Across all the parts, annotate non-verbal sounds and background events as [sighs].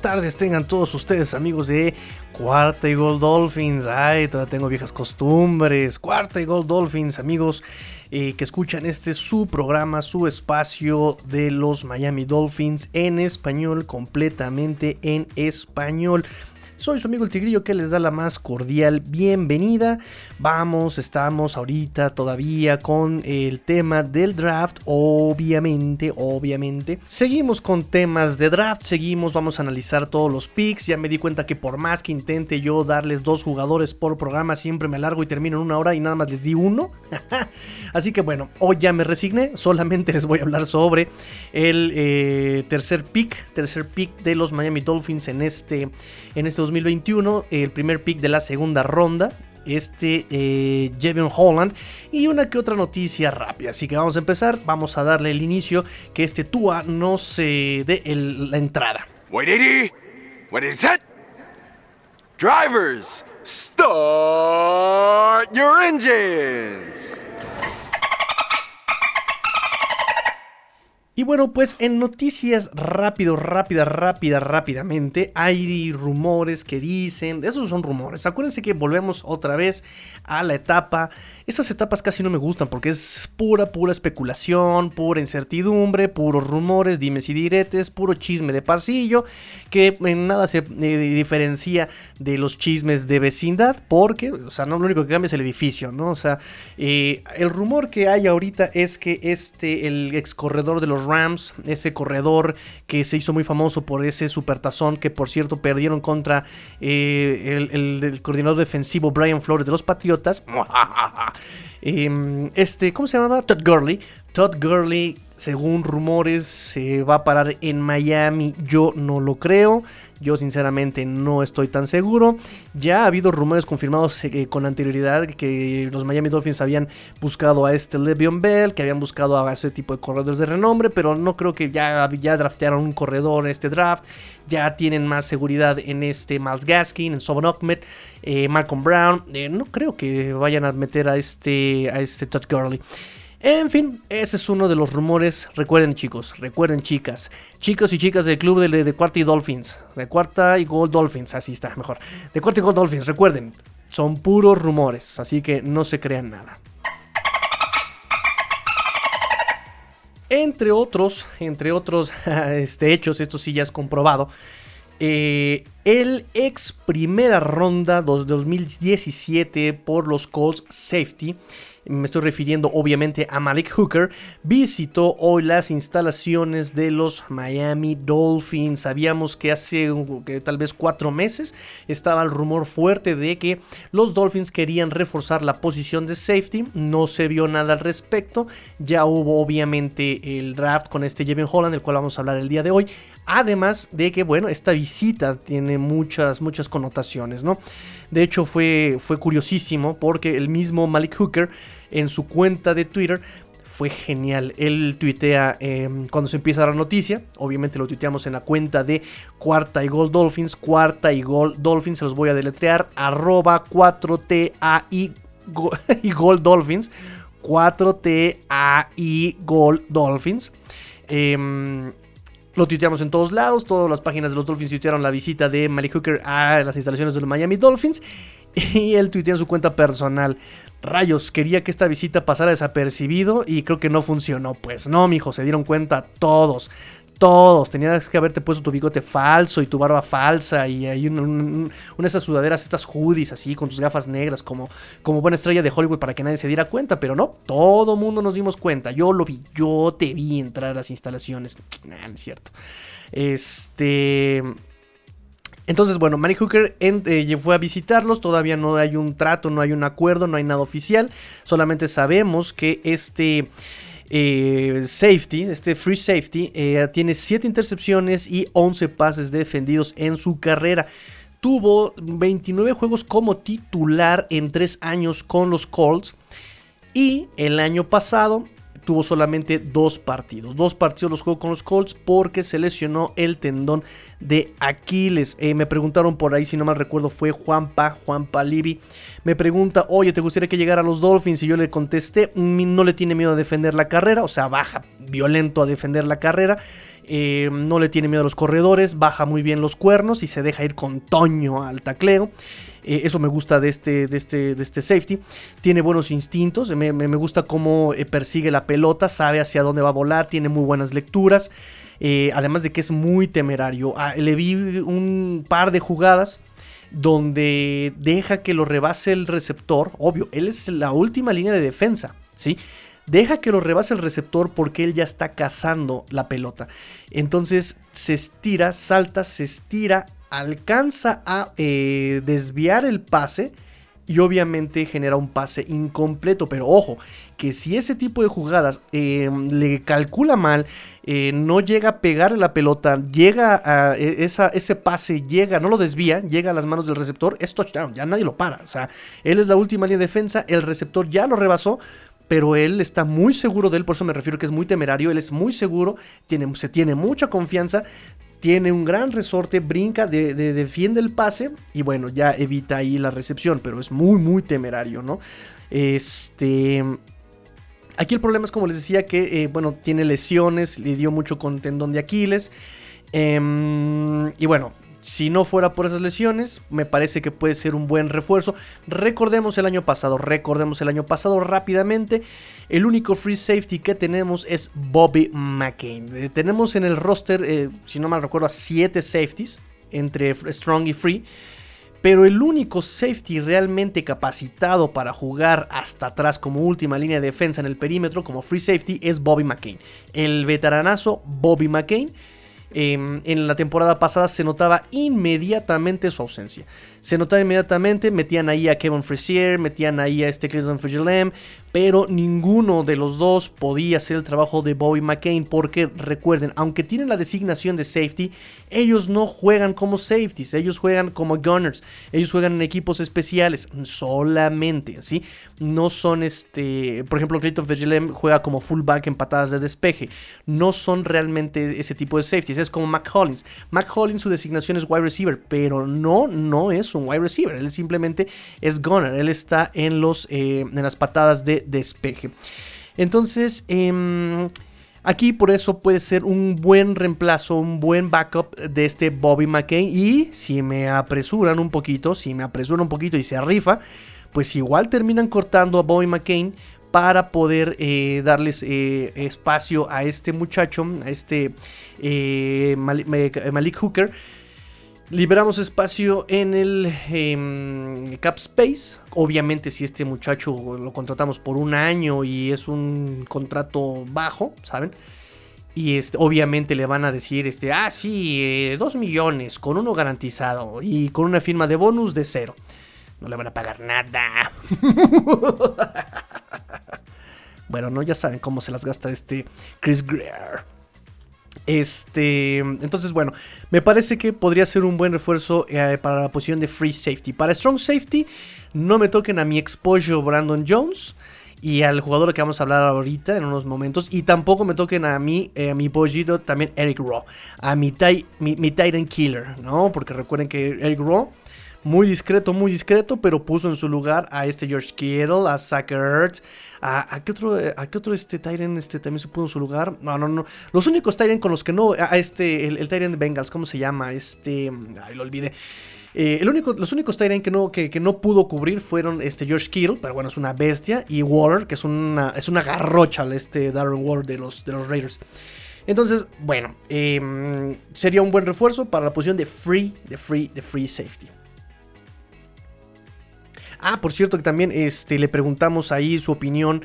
Tardes, tengan todos ustedes amigos de Cuarta y Gold Dolphins. Ay, todavía tengo viejas costumbres. Cuarta y Gold Dolphins, amigos eh, que escuchan este su programa, su espacio de los Miami Dolphins en español, completamente en español. Soy su amigo el Tigrillo que les da la más cordial bienvenida. Vamos, estamos ahorita todavía con el tema del draft, obviamente, obviamente. Seguimos con temas de draft, seguimos, vamos a analizar todos los picks. Ya me di cuenta que por más que intente yo darles dos jugadores por programa, siempre me alargo y termino en una hora y nada más les di uno. [laughs] Así que bueno, hoy ya me resigné, solamente [laughs] les voy a hablar sobre el eh, tercer pick, tercer pick de los Miami Dolphins en este, en este 2021, el primer pick de la segunda ronda. Este eh, Holland y una que otra noticia rápida. Así que vamos a empezar. Vamos a darle el inicio. Que este Tua no se dé la entrada. Wait, What is it? Drivers, start your engines. Y bueno, pues en noticias rápido, rápida, rápida, rápidamente, hay rumores que dicen, esos son rumores, acuérdense que volvemos otra vez a la etapa, esas etapas casi no me gustan porque es pura, pura especulación, pura incertidumbre, puros rumores, dimes y diretes, puro chisme de pasillo, que en nada se eh, diferencia de los chismes de vecindad, porque, o sea, no lo único que cambia es el edificio, ¿no? O sea, eh, el rumor que hay ahorita es que este, el ex corredor de los Rams, ese corredor que se hizo muy famoso por ese supertazón que por cierto perdieron contra eh, el, coordinador defensivo Brian Flores de los Patriotas. [laughs] [laughs] Em, este, ¿cómo se llamaba? Todd Gurley. Todd Gurley, según rumores, se va a parar en Miami. Yo no lo creo. Yo sinceramente no estoy tan seguro. Ya ha habido rumores confirmados eh, con anterioridad que los Miami Dolphins habían buscado a este Le'Veon Bell, que habían buscado a ese tipo de corredores de renombre, pero no creo que ya, ya draftearon un corredor en este draft. Ya tienen más seguridad en este Miles Gaskin, en Sobon Ahmed, eh, Malcolm Brown. Eh, no creo que vayan a meter a este, a este Todd Gurley. En fin, ese es uno de los rumores. Recuerden chicos, recuerden chicas, chicos y chicas del club de, de Cuarta y Dolphins, de Cuarta y Gold Dolphins, así está, mejor. De Cuarta y Gold Dolphins, recuerden, son puros rumores, así que no se crean nada. Entre otros, entre otros [laughs] este, hechos, esto sí ya es comprobado. Eh, el ex primera ronda de 2017 por los Colts Safety me estoy refiriendo obviamente a Malik Hooker, visitó hoy las instalaciones de los Miami Dolphins. Sabíamos que hace tal vez cuatro meses estaba el rumor fuerte de que los Dolphins querían reforzar la posición de safety. No se vio nada al respecto. Ya hubo obviamente el draft con este Jevin Holland, del cual vamos a hablar el día de hoy. Además de que, bueno, esta visita tiene muchas, muchas connotaciones, ¿no? De hecho, fue, fue curiosísimo porque el mismo Malik Hooker en su cuenta de Twitter fue genial. Él tuitea em, cuando se empieza la noticia. Obviamente lo tuiteamos en la cuenta de Cuarta y Gol Dolphins. Cuarta y Gol Dolphins. Se los voy a deletrear. Arroba 4TA [laughs] y, Gol Dolphins. 4TA y Gol Dolphins. Eh, lo tuiteamos en todos lados, todas las páginas de los Dolphins tuitearon la visita de Malik Hooker a las instalaciones de los Miami Dolphins. [laughs] Y él tuitea en su cuenta personal. Rayos, quería que esta visita pasara desapercibido y creo que no funcionó. Pues no, mijo, se dieron cuenta todos todos. Tenías que haberte puesto tu bigote falso y tu barba falsa y hay una, de esas sudaderas, estas hoodies así, con tus gafas negras, como, como buena estrella de Hollywood para que nadie se diera cuenta. Pero no, todo mundo nos dimos cuenta. Yo lo vi, yo te vi entrar a las instalaciones. Nah, es cierto. Este. Entonces, bueno, Mary Hooker eh, fue a visitarlos, todavía no hay un trato, no hay un acuerdo, no hay nada oficial, solamente sabemos que este eh, safety, este free safety, eh, tiene 7 intercepciones y 11 pases defendidos en su carrera. Tuvo 29 juegos como titular en 3 años con los Colts. Y el año pasado tuvo solamente dos partidos. Dos partidos los jugó con los Colts porque se lesionó el tendón de Aquiles. Eh, me preguntaron por ahí, si no mal recuerdo, fue Juanpa, Juanpa Libi. Me pregunta, oye, ¿te gustaría que llegara a los Dolphins? Y yo le contesté, mm, no le tiene miedo a defender la carrera, o sea, baja violento a defender la carrera. Eh, no le tiene miedo a los corredores, baja muy bien los cuernos y se deja ir con Toño al tacleo. Eh, eso me gusta de este, de este, de este safety. Tiene buenos instintos, me, gusta cómo eh, persigue la pelota, sabe hacia dónde va a volar, tiene muy buenas lecturas. además de que es muy temerario. Ah, le vi un par de jugadas donde deja que lo rebase el receptor. Obvio, él es la última línea de defensa, ¿sí? Deja que lo rebase el receptor porque él ya está cazando la pelota. Entonces se estira, salta, se estira, alcanza a eh, desviar el pase y obviamente genera un pase incompleto. Pero ojo, que si ese tipo de jugadas em, le calcula mal, eh, no llega a pegar la pelota, llega a e, esa, ese pase, llega, no lo desvía, llega a las manos del receptor, es touchdown, ya nadie lo para. O sea, él es la última línea de defensa, el receptor ya lo rebasó, pero él está muy seguro de él, por eso me refiero que es muy temerario, él es muy seguro, tiene, se tiene mucha confianza, tiene un gran resorte, brinca, de, defiende el pase y bueno, ya evita ahí la recepción, pero es muy, muy temerario, ¿no? Este... Aquí el problema es, como les decía, que, eh, bueno, tiene lesiones, le dio mucho con tendón de Aquiles. Em, y bueno, si no fuera por esas lesiones, me parece que puede ser un buen refuerzo. Recordemos el año pasado, recordemos el año pasado rápidamente. El único free safety que tenemos es Bobby McCain. Eh, tenemos en el roster, eh, si no mal recuerdo, a 7 safeties entre Strong y Free. Pero el único safety realmente capacitado para jugar hasta atrás como última línea de defensa en el perímetro, como free safety, es Bobby McCain. El veteranazo Bobby McCain Em, en la temporada pasada se notaba inmediatamente su ausencia. Se notaba inmediatamente, metían ahí a Kevin Frazier, metían ahí a este Clinton Frigilem, pero ninguno de los dos podía hacer el trabajo de Bobby McCain porque recuerden, aunque tienen la designación de safety, ellos no juegan como safeties, ellos juegan como gunners, ellos juegan en equipos especiales solamente, ¿sí? No son este, por ejemplo, Clinton Frigilem juega como fullback en patadas de despeje, no son realmente ese tipo de safeties, es como. Mac Hollins su designación es wide receiver, pero no, no es un wide receiver, él simplemente es gunner, él está en, los, eh, en las patadas de despeje. Entonces, em, aquí por eso puede ser un buen reemplazo, un buen backup de este Bobby McCain. Y si me apresuran un poquito, si me apresuran un poquito y se arrifa, pues igual terminan cortando a Bobby McCain para poder eh, darles eh, espacio a este muchacho, a este Malik Hooker Liberamos espacio en el em, Cap Space. Obviamente, si este muchacho lo contratamos por un año y es un contrato bajo, ¿saben? Y este, obviamente le van a decir, este, ah, sí, eh, dos millones con uno garantizado y con una firma de bonus de cero. No le van a pagar nada. [laughs] bueno, no, ya saben cómo se las gasta este Chris Greer. Este, entonces, bueno, me parece que podría ser un buen refuerzo eh, para la posición de free safety. Para strong safety, no me toquen a mi exposure Brandon Jones y al jugador que vamos a hablar ahorita en unos momentos. Y tampoco me toquen a mí, eh, mi pollito también Eric Raw, a mi, mi, mi Titan Killer, ¿no? Porque recuerden que Eric Raw muy discreto, muy discreto, pero puso en su lugar a este George Kittle, a Zach a, qué otro, a qué otro este este también se puso en su lugar. No, no, no. Los únicos Tyren con los que no, a este, el, el de Bengals, ¿cómo se llama? Este, ay, lo olvidé. Eh, el único, los únicos Tyrant que no, que, no pudo cubrir fueron este George Kittle, pero bueno, es una bestia, y Waller, que es una, es una garrocha, este Darren Waller de los, de los Raiders. Entonces, bueno, em, sería un buen refuerzo para la posición de free, de free, de free safety. Ah, por cierto que también este, le preguntamos ahí su opinión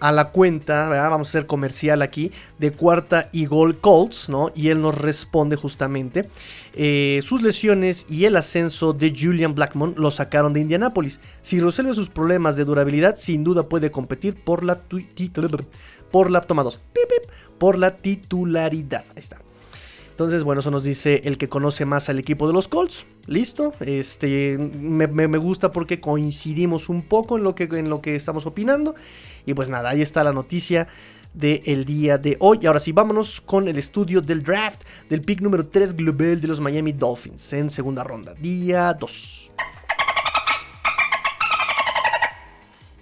a la cuenta, vamos a hacer comercial aquí, de cuarta y gol Colts, ¿no? Y él nos responde justamente. Eh, sus lesiones y el ascenso de Julian Blackmon lo sacaron de Indianapolis. Si resuelve sus problemas de durabilidad, sin duda puede competir por la, por la, toma por la titularidad. Ahí está. Entonces, bueno, eso nos dice el que conoce más al equipo de los Colts. Listo. Este, me, gusta porque coincidimos un poco en lo, que, en lo que estamos opinando. Y pues nada, ahí está la noticia del día de hoy. Ahora sí, vámonos con el estudio del draft del pick número 3 global de los Miami Dolphins en segunda ronda, día 2.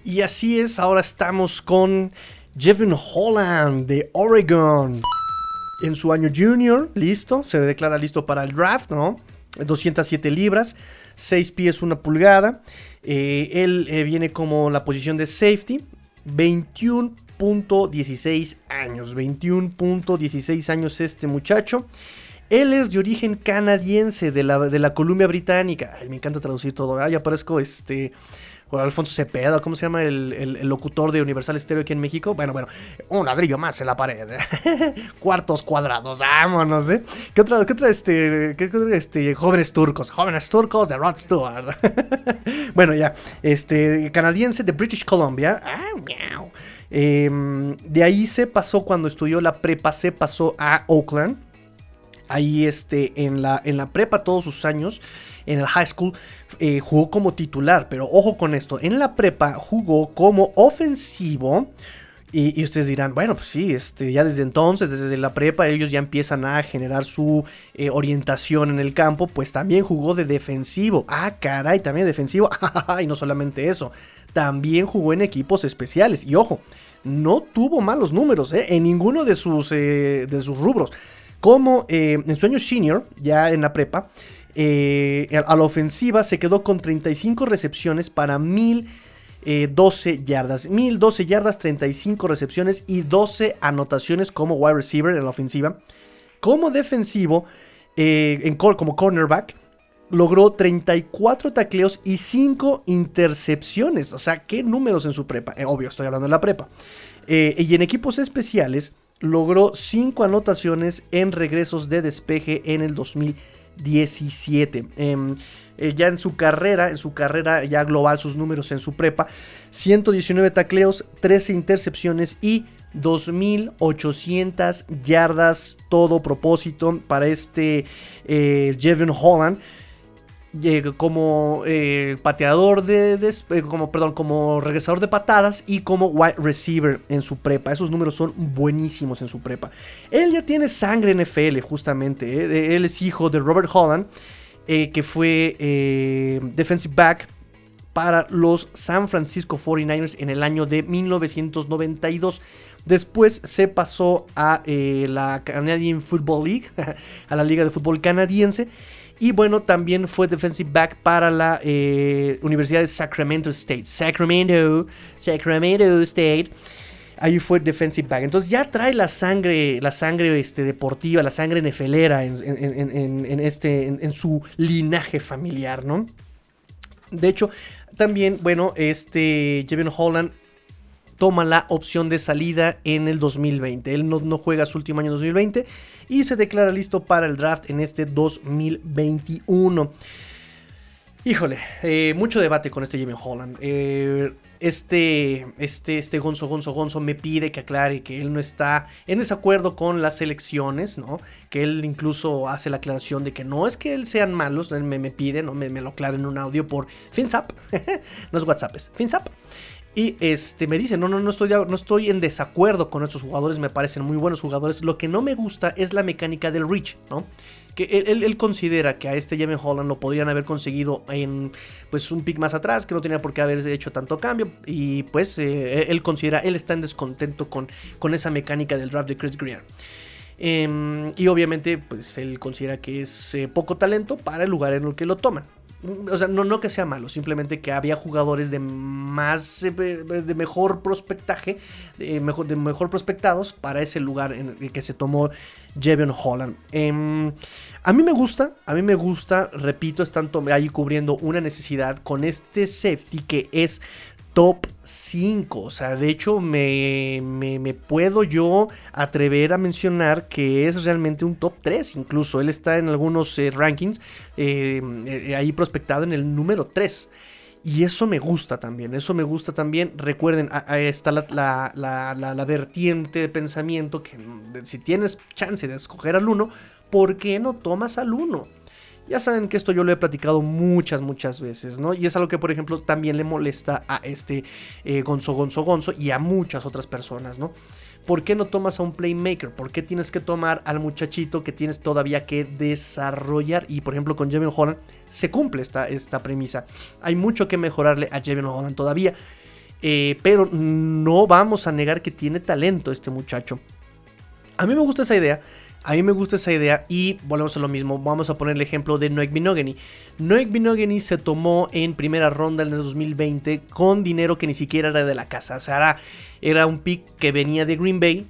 Y así es, ahora estamos con Jevin Holland de Oregon. En su año junior, listo, se declara listo para el draft, ¿no? 207 libras, 6 pies, 1 pulgada. Eh, él eh, viene como la posición de safety, 21.16 años, 21.16 años este muchacho. Él es de origen canadiense de la, de la Columbia Británica. Ay, me encanta traducir todo. Ah, ya parezco este Alfonso Cepeda, ¿cómo se llama el, locutor de Universal Stereo aquí en México? Bueno, bueno, un ladrillo más en la pared. [laughs] Cuartos cuadrados, vámonos, ¿eh? ¿Qué otra, qué otra, este, qué, este, jóvenes turcos? Jóvenes turcos de Rod Stewart. [laughs] bueno, ya, este, canadiense de British Columbia. Ah, em, de ahí se pasó cuando estudió la prepa, se pasó a Oakland. Ahí, este, en la, en la prepa todos sus años en el high school eh, jugó como titular, pero ojo con esto, en la prepa jugó como ofensivo. Y, ustedes dirán, bueno, pues sí, este, ya desde entonces, desde la prepa, ellos ya empiezan a generar su eh, orientación en el campo, pues también jugó de defensivo. Ah, caray, también defensivo. [laughs] y no solamente eso, también jugó en equipos especiales. Y ojo, no tuvo malos números ¿eh? en ninguno de sus, de sus rubros. Como en su año senior, ya en la prepa, eh, a la ofensiva se quedó con 35 recepciones para 1012 eh, yardas. 1012 yardas, 35 recepciones y 12 anotaciones como wide receiver en la ofensiva. Como defensivo, eh, en, como cornerback, logró 34 tacleos y 5 intercepciones. O sea, qué números en su prepa. obvio, estoy hablando de la prepa. y en equipos especiales, logró 5 anotaciones en regresos de despeje en el 2020. 17. Em, eh, ya en su carrera, en su carrera ya global, sus números en su prepa, 119 tacleos, 13 intercepciones y 2.800 yardas, todo propósito para este eh, Holland como eh, pateador de, eh, como perdón como regresador de patadas y como wide receiver en su prepa. Esos números son buenísimos en su prepa. Él ya tiene sangre NFL justamente eh, él es hijo de Robert Holland que fue defensive back para los San Francisco 49ers en el año de 1992 Después se pasó a la Canadian Football League, [laughs] a la Liga de Fútbol Canadiense. Y bueno, también fue defensive back para la eh, Universidad de Sacramento State. Sacramento, Sacramento State. Ahí fue defensive back. Entonces ya trae la sangre, la sangre este, deportiva, la sangre nefelera en, en, este, en, su linaje familiar, ¿no? De hecho, también, bueno, este Jevin Holland toma la opción de salida en el 2020. Él no, no, juega su último año 2020 y se declara listo para el draft en este 2021. Híjole, eh, mucho debate con este Jimmy Holland. Eh, este, este, este Gonzo Gonzo Gonzo me pide que aclare que él no está en desacuerdo con las elecciones, ¿no? Que él incluso hace la aclaración de que no es que él sean malos, él me, me pide, ¿no? Me, lo aclara en un audio por FinZap, [laughs] no es WhatsApp, es FinZap. Y este, me dice, no, no, no estoy, no estoy en desacuerdo con estos jugadores, me parecen muy buenos jugadores. Lo que no me gusta es la mecánica del reach, ¿no? Que él, considera que a este Jamie Holland lo podrían haber conseguido en pues un pick más atrás, que no tenía por qué haber hecho tanto cambio. Y pues eh, él considera, él está en descontento con, con esa mecánica del draft de Chris Greer. Em, y obviamente, pues él considera que es eh, poco talento para el lugar en el que lo toman. O sea, no, no que sea malo, simplemente que había jugadores de más. De mejor prospectaje, de mejor, de mejor prospectados para ese lugar en el que se tomó Jevion Holland. Em, a mí me gusta, a mí me gusta, repito, están ahí cubriendo una necesidad con este safety que es top 5. O sea, de hecho me, puedo yo atrever a mencionar que es realmente un top 3. Incluso él está en algunos eh, rankings eh, eh, ahí prospectado en el número 3. Y eso me gusta también, eso me gusta también. Recuerden, ahí está la, la, vertiente de pensamiento que mm, si tienes chance de escoger al 1, ¿por qué no tomas al 1? Ya saben que esto yo lo he platicado muchas, muchas veces, ¿no? Y es algo que, por ejemplo, también le molesta a este eh, Gonzo, Gonzo, Gonzo y a muchas otras personas, ¿no? ¿Por qué no tomas a un playmaker? ¿Por qué tienes que tomar al muchachito que tienes todavía que desarrollar? Y por ejemplo con Jevin Holland se cumple esta, esta premisa. Hay mucho que mejorarle a Jevin Holland todavía. Eh, pero no vamos a negar que tiene talento este muchacho. A mí me gusta esa idea A mí me gusta esa idea y volvemos a lo mismo. Vamos a poner el ejemplo de Noek Binogany. Noek Binogany se tomó en primera ronda en el 2020 con dinero que ni siquiera era de la casa. O sea, era, era un pick que venía de Green Bay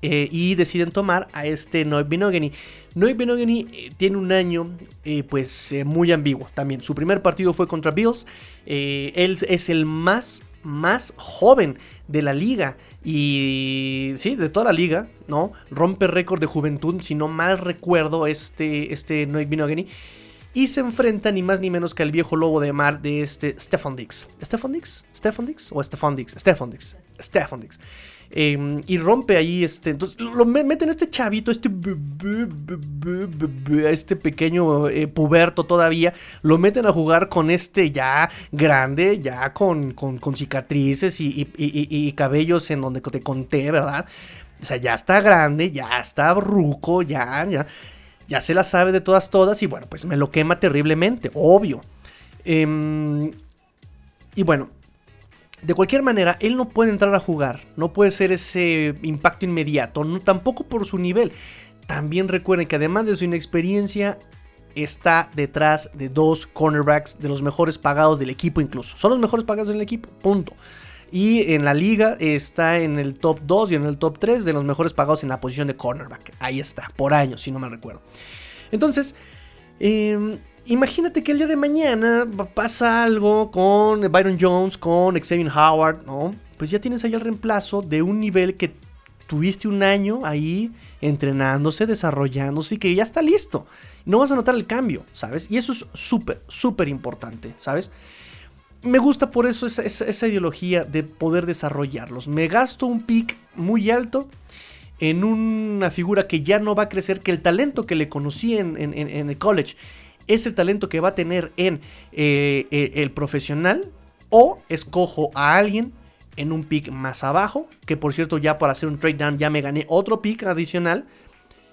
eh, y deciden tomar a este Noek Binogany. Noek Binogany eh, tiene un año eh, pues muy ambiguo también. Su primer partido fue contra Bills. él es el más más joven de la liga y sí, de toda la liga, ¿no? Rompe récord de juventud, si no mal recuerdo, este, este Noik Binogany. Y se enfrenta ni más ni menos que al viejo lobo de mar de este Stefan Dix. ¿Stefan Dix? ¿Stefan Dix? ¿O Stefan Dix? Stefan Dix. Stefan Dix. Em, y rompe ahí este. Entonces lo meten este chavito, este. Este pequeño eh, puberto todavía. Lo meten a jugar con este ya grande, ya con, con, cicatrices y, cabellos en donde te conté, ¿verdad? O sea, ya está grande, ya está ruco, ya, ya. Ya se la sabe de todas, todas. Y bueno, pues me lo quema terriblemente, obvio. Em, y bueno, de cualquier manera, él no puede entrar a jugar, no puede ser ese impacto inmediato, no, tampoco por su nivel. También recuerden que además de su inexperiencia, está detrás de dos cornerbacks de los mejores pagados del equipo incluso. Son los mejores pagados del equipo, punto. Y en la liga está en el top 2 y en el top 3 de los mejores pagados en la posición de cornerback. Ahí está, por años, si no me recuerdo. Entonces, eh, imagínate que el día de mañana pasa algo con Byron Jones, con Xavier Howard, ¿no? Pues ya tienes ahí el reemplazo de un nivel que tuviste un año ahí entrenándose, desarrollándose y que ya está listo. No vas a notar el cambio, ¿sabes? Y eso es súper, súper importante, ¿sabes? Me gusta por eso esa, ideología de poder desarrollarlos. Me gasto un pick muy alto en una figura que ya no va a crecer, que el talento que le conocí en el college es el talento que va a tener en eh, eh, el profesional o escojo a alguien en un pick más abajo, que por cierto ya para hacer un trade down ya me gané otro pick adicional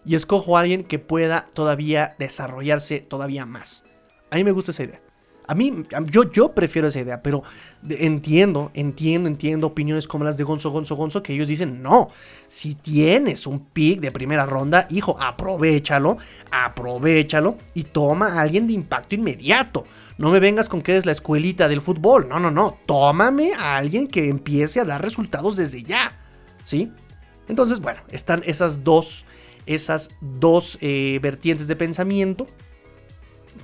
y escojo a alguien que pueda todavía desarrollarse todavía más. A mí me gusta esa idea. A mí, yo, yo prefiero esa idea, pero entiendo, entiendo, entiendo opiniones como las de Gonzo, Gonzo, Gonzo, que ellos dicen, no, si tienes un pick de primera ronda, hijo, aprovechalo, aprovechalo y toma a alguien de impacto inmediato. No me vengas con que eres la escuelita del fútbol, no, no, no, tómame a alguien que empiece a dar resultados desde ya, ¿sí? Entonces, bueno, están esas dos, esas dos eh, vertientes de pensamiento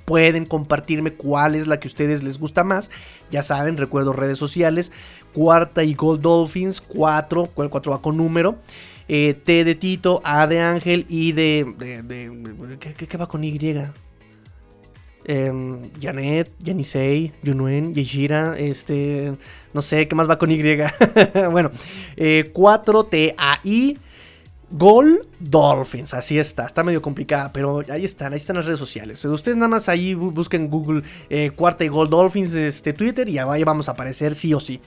pueden compartirme cuál es la que a ustedes les gusta más. Ya saben, recuerdo redes sociales. Cuarta y Gold Dolphins, 4, cuál 4 va con número. Eh, T de Tito, A de Ángel y de... ¿qué, va con Y? Eh, Janet, Yanisei, Junuen, Yeshira, este, no sé, ¿qué más va con Y? [laughs] bueno, eh, 4TAI, Gol Dolphins, así está, está medio complicada, pero ahí están, ahí están las redes sociales. Ustedes nada más ahí busquen Google eh, cuarta y Gol Dolphins, este Twitter, y ahí vamos a aparecer sí o sí.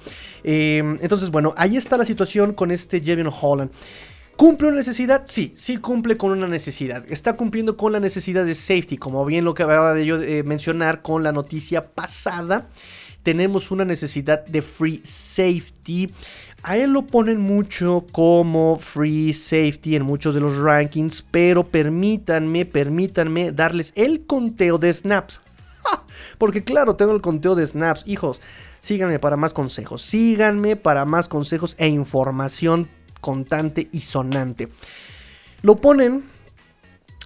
Em, entonces, bueno, ahí está la situación con este Jevin Holland. ¿Cumple una necesidad? Sí, sí cumple con una necesidad. Está cumpliendo con la necesidad de safety, como bien lo que acaba de yo eh, mencionar con la noticia pasada. Tenemos una necesidad de free safety. A él lo ponen mucho como free safety en muchos de los rankings, pero permítanme, permítanme darles el conteo de snaps. Porque claro, tengo el conteo de snaps, hijos. Síganme para más consejos. Síganme para más consejos e información contante y sonante. Lo ponen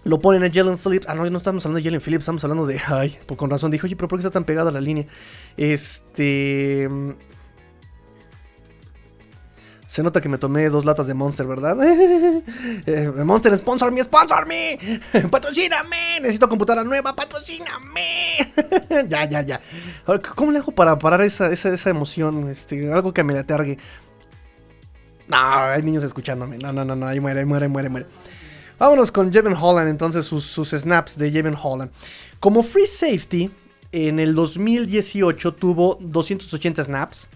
lo ponen a Jalen Phillips. Ah, no, no estamos hablando de Jalen Phillips, estamos hablando de. Ay, pues con razón. Dijo, oye, pero ¿por qué está tan pegado a la línea? Este. Se nota que me tomé dos latas de Monster, ¿verdad? [laughs] Eh, Monster, sponsor me, sponsor me. [laughs] Patrocíname. Necesito computadora nueva, patrocíname. [laughs] ya, ya, ya. ¿Cómo le hago para parar esa, esa, emoción? Este, algo que me la atargue. No, hay niños escuchándome. No, no, no, no. Ahí muere, muere, muere, muere. Vámonos con Jevin Holland, entonces sus, snaps de Jevin Holland. Como free safety, en el 2018 tuvo 280 snaps.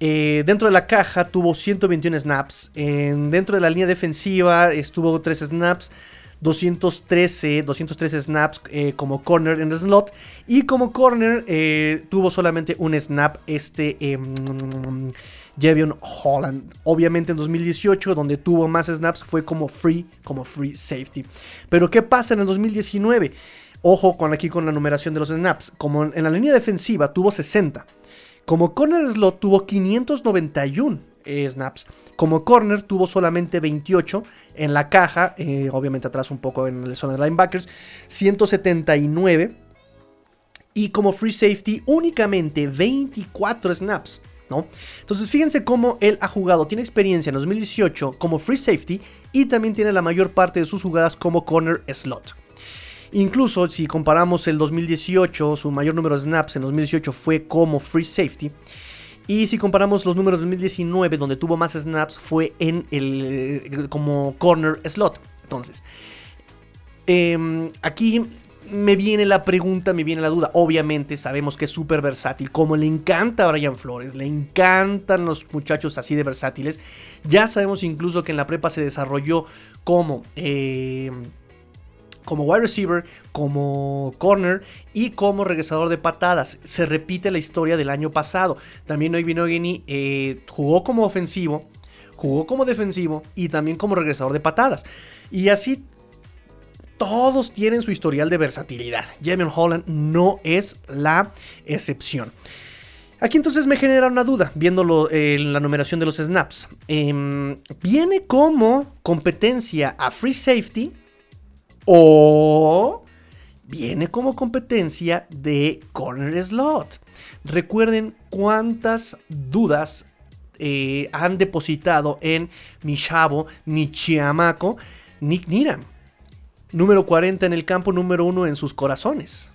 Eh, dentro de la caja tuvo 121 snaps. dentro de la línea defensiva estuvo 3 snaps. 213, 213 snaps eh, como corner en el slot. Y como corner eh, tuvo solamente un snap este eh, Jevion Holland. Obviamente en 2018, donde tuvo más snaps, fue como free, como free safety. Pero ¿qué pasa en el 2019? Ojo con aquí con la numeración de los snaps. Como en la línea defensiva tuvo 60. Como corner slot tuvo 591 eh, snaps. Como corner tuvo solamente 28 en la caja, eh, obviamente atrás un poco en la zona de linebackers, 179. Y como free safety únicamente 24 snaps. ¿No? Entonces fíjense cómo él ha jugado, tiene experiencia en 2018 como free safety y también tiene la mayor parte de sus jugadas como corner slot. Incluso si comparamos el 2018, su mayor número de snaps en 2018 fue como free safety. Y si comparamos los números de 2019, donde tuvo más snaps, fue en el eh, como corner slot. Entonces, em, aquí me viene la pregunta, me viene la duda. Obviamente sabemos que es súper versátil, como le encanta a Brian Flores, le encantan los muchachos así de versátiles. Ya sabemos incluso que en la prepa se desarrolló como... Eh, como wide receiver, como corner y como regresador de patadas. Se repite la historia del año pasado. También hoy vino eh, jugó como ofensivo, jugó como defensivo y también como regresador de patadas. Y así todos tienen su historial de versatilidad. Jamie Holland no es la excepción. Aquí entonces me genera una duda, viendo en la numeración de los snaps. Em, ¿Viene como competencia a free safety o viene como competencia de corner slot. Recuerden cuántas dudas eh, han depositado en mi chavo, mi Nick Niram. Número 40 en el campo, número 1 en sus corazones.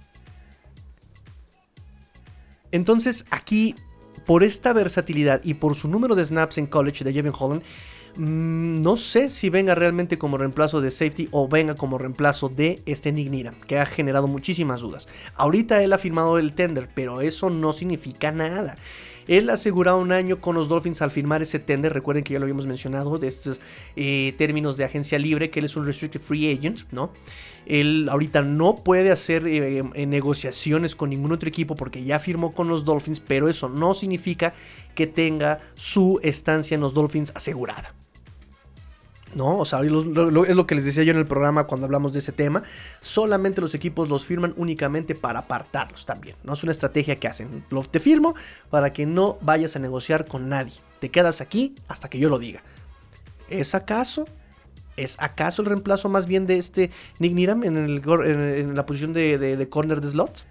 Entonces aquí, por esta versatilidad y por su número de snaps en college de Jevin Holland, Mm, no sé si venga realmente como reemplazo de safety o venga como reemplazo de este Nick que ha generado muchísimas dudas. Ahorita él ha firmado el tender, pero eso no significa nada. Él ha asegurado un año con los Dolphins al firmar ese tender. Recuerden que ya lo habíamos mencionado de estos eh, términos de agencia libre, que él es un restricted free agent, ¿no? Él ahorita no puede hacer eh, eh, negociaciones con ningún otro equipo porque ya firmó con los Dolphins, pero eso no significa que tenga su estancia en los Dolphins asegurada. ¿No? O sea, es lo que les decía yo en el programa cuando hablamos de ese tema. Solamente los equipos los firman únicamente para apartarlos también. No es una estrategia que hacen. Lo, te firmo para que no vayas a negociar con nadie. Te quedas aquí hasta que yo lo diga. ¿Es acaso? ¿Es acaso el reemplazo más bien de este Nick Niram en, la posición de, de corner de slot?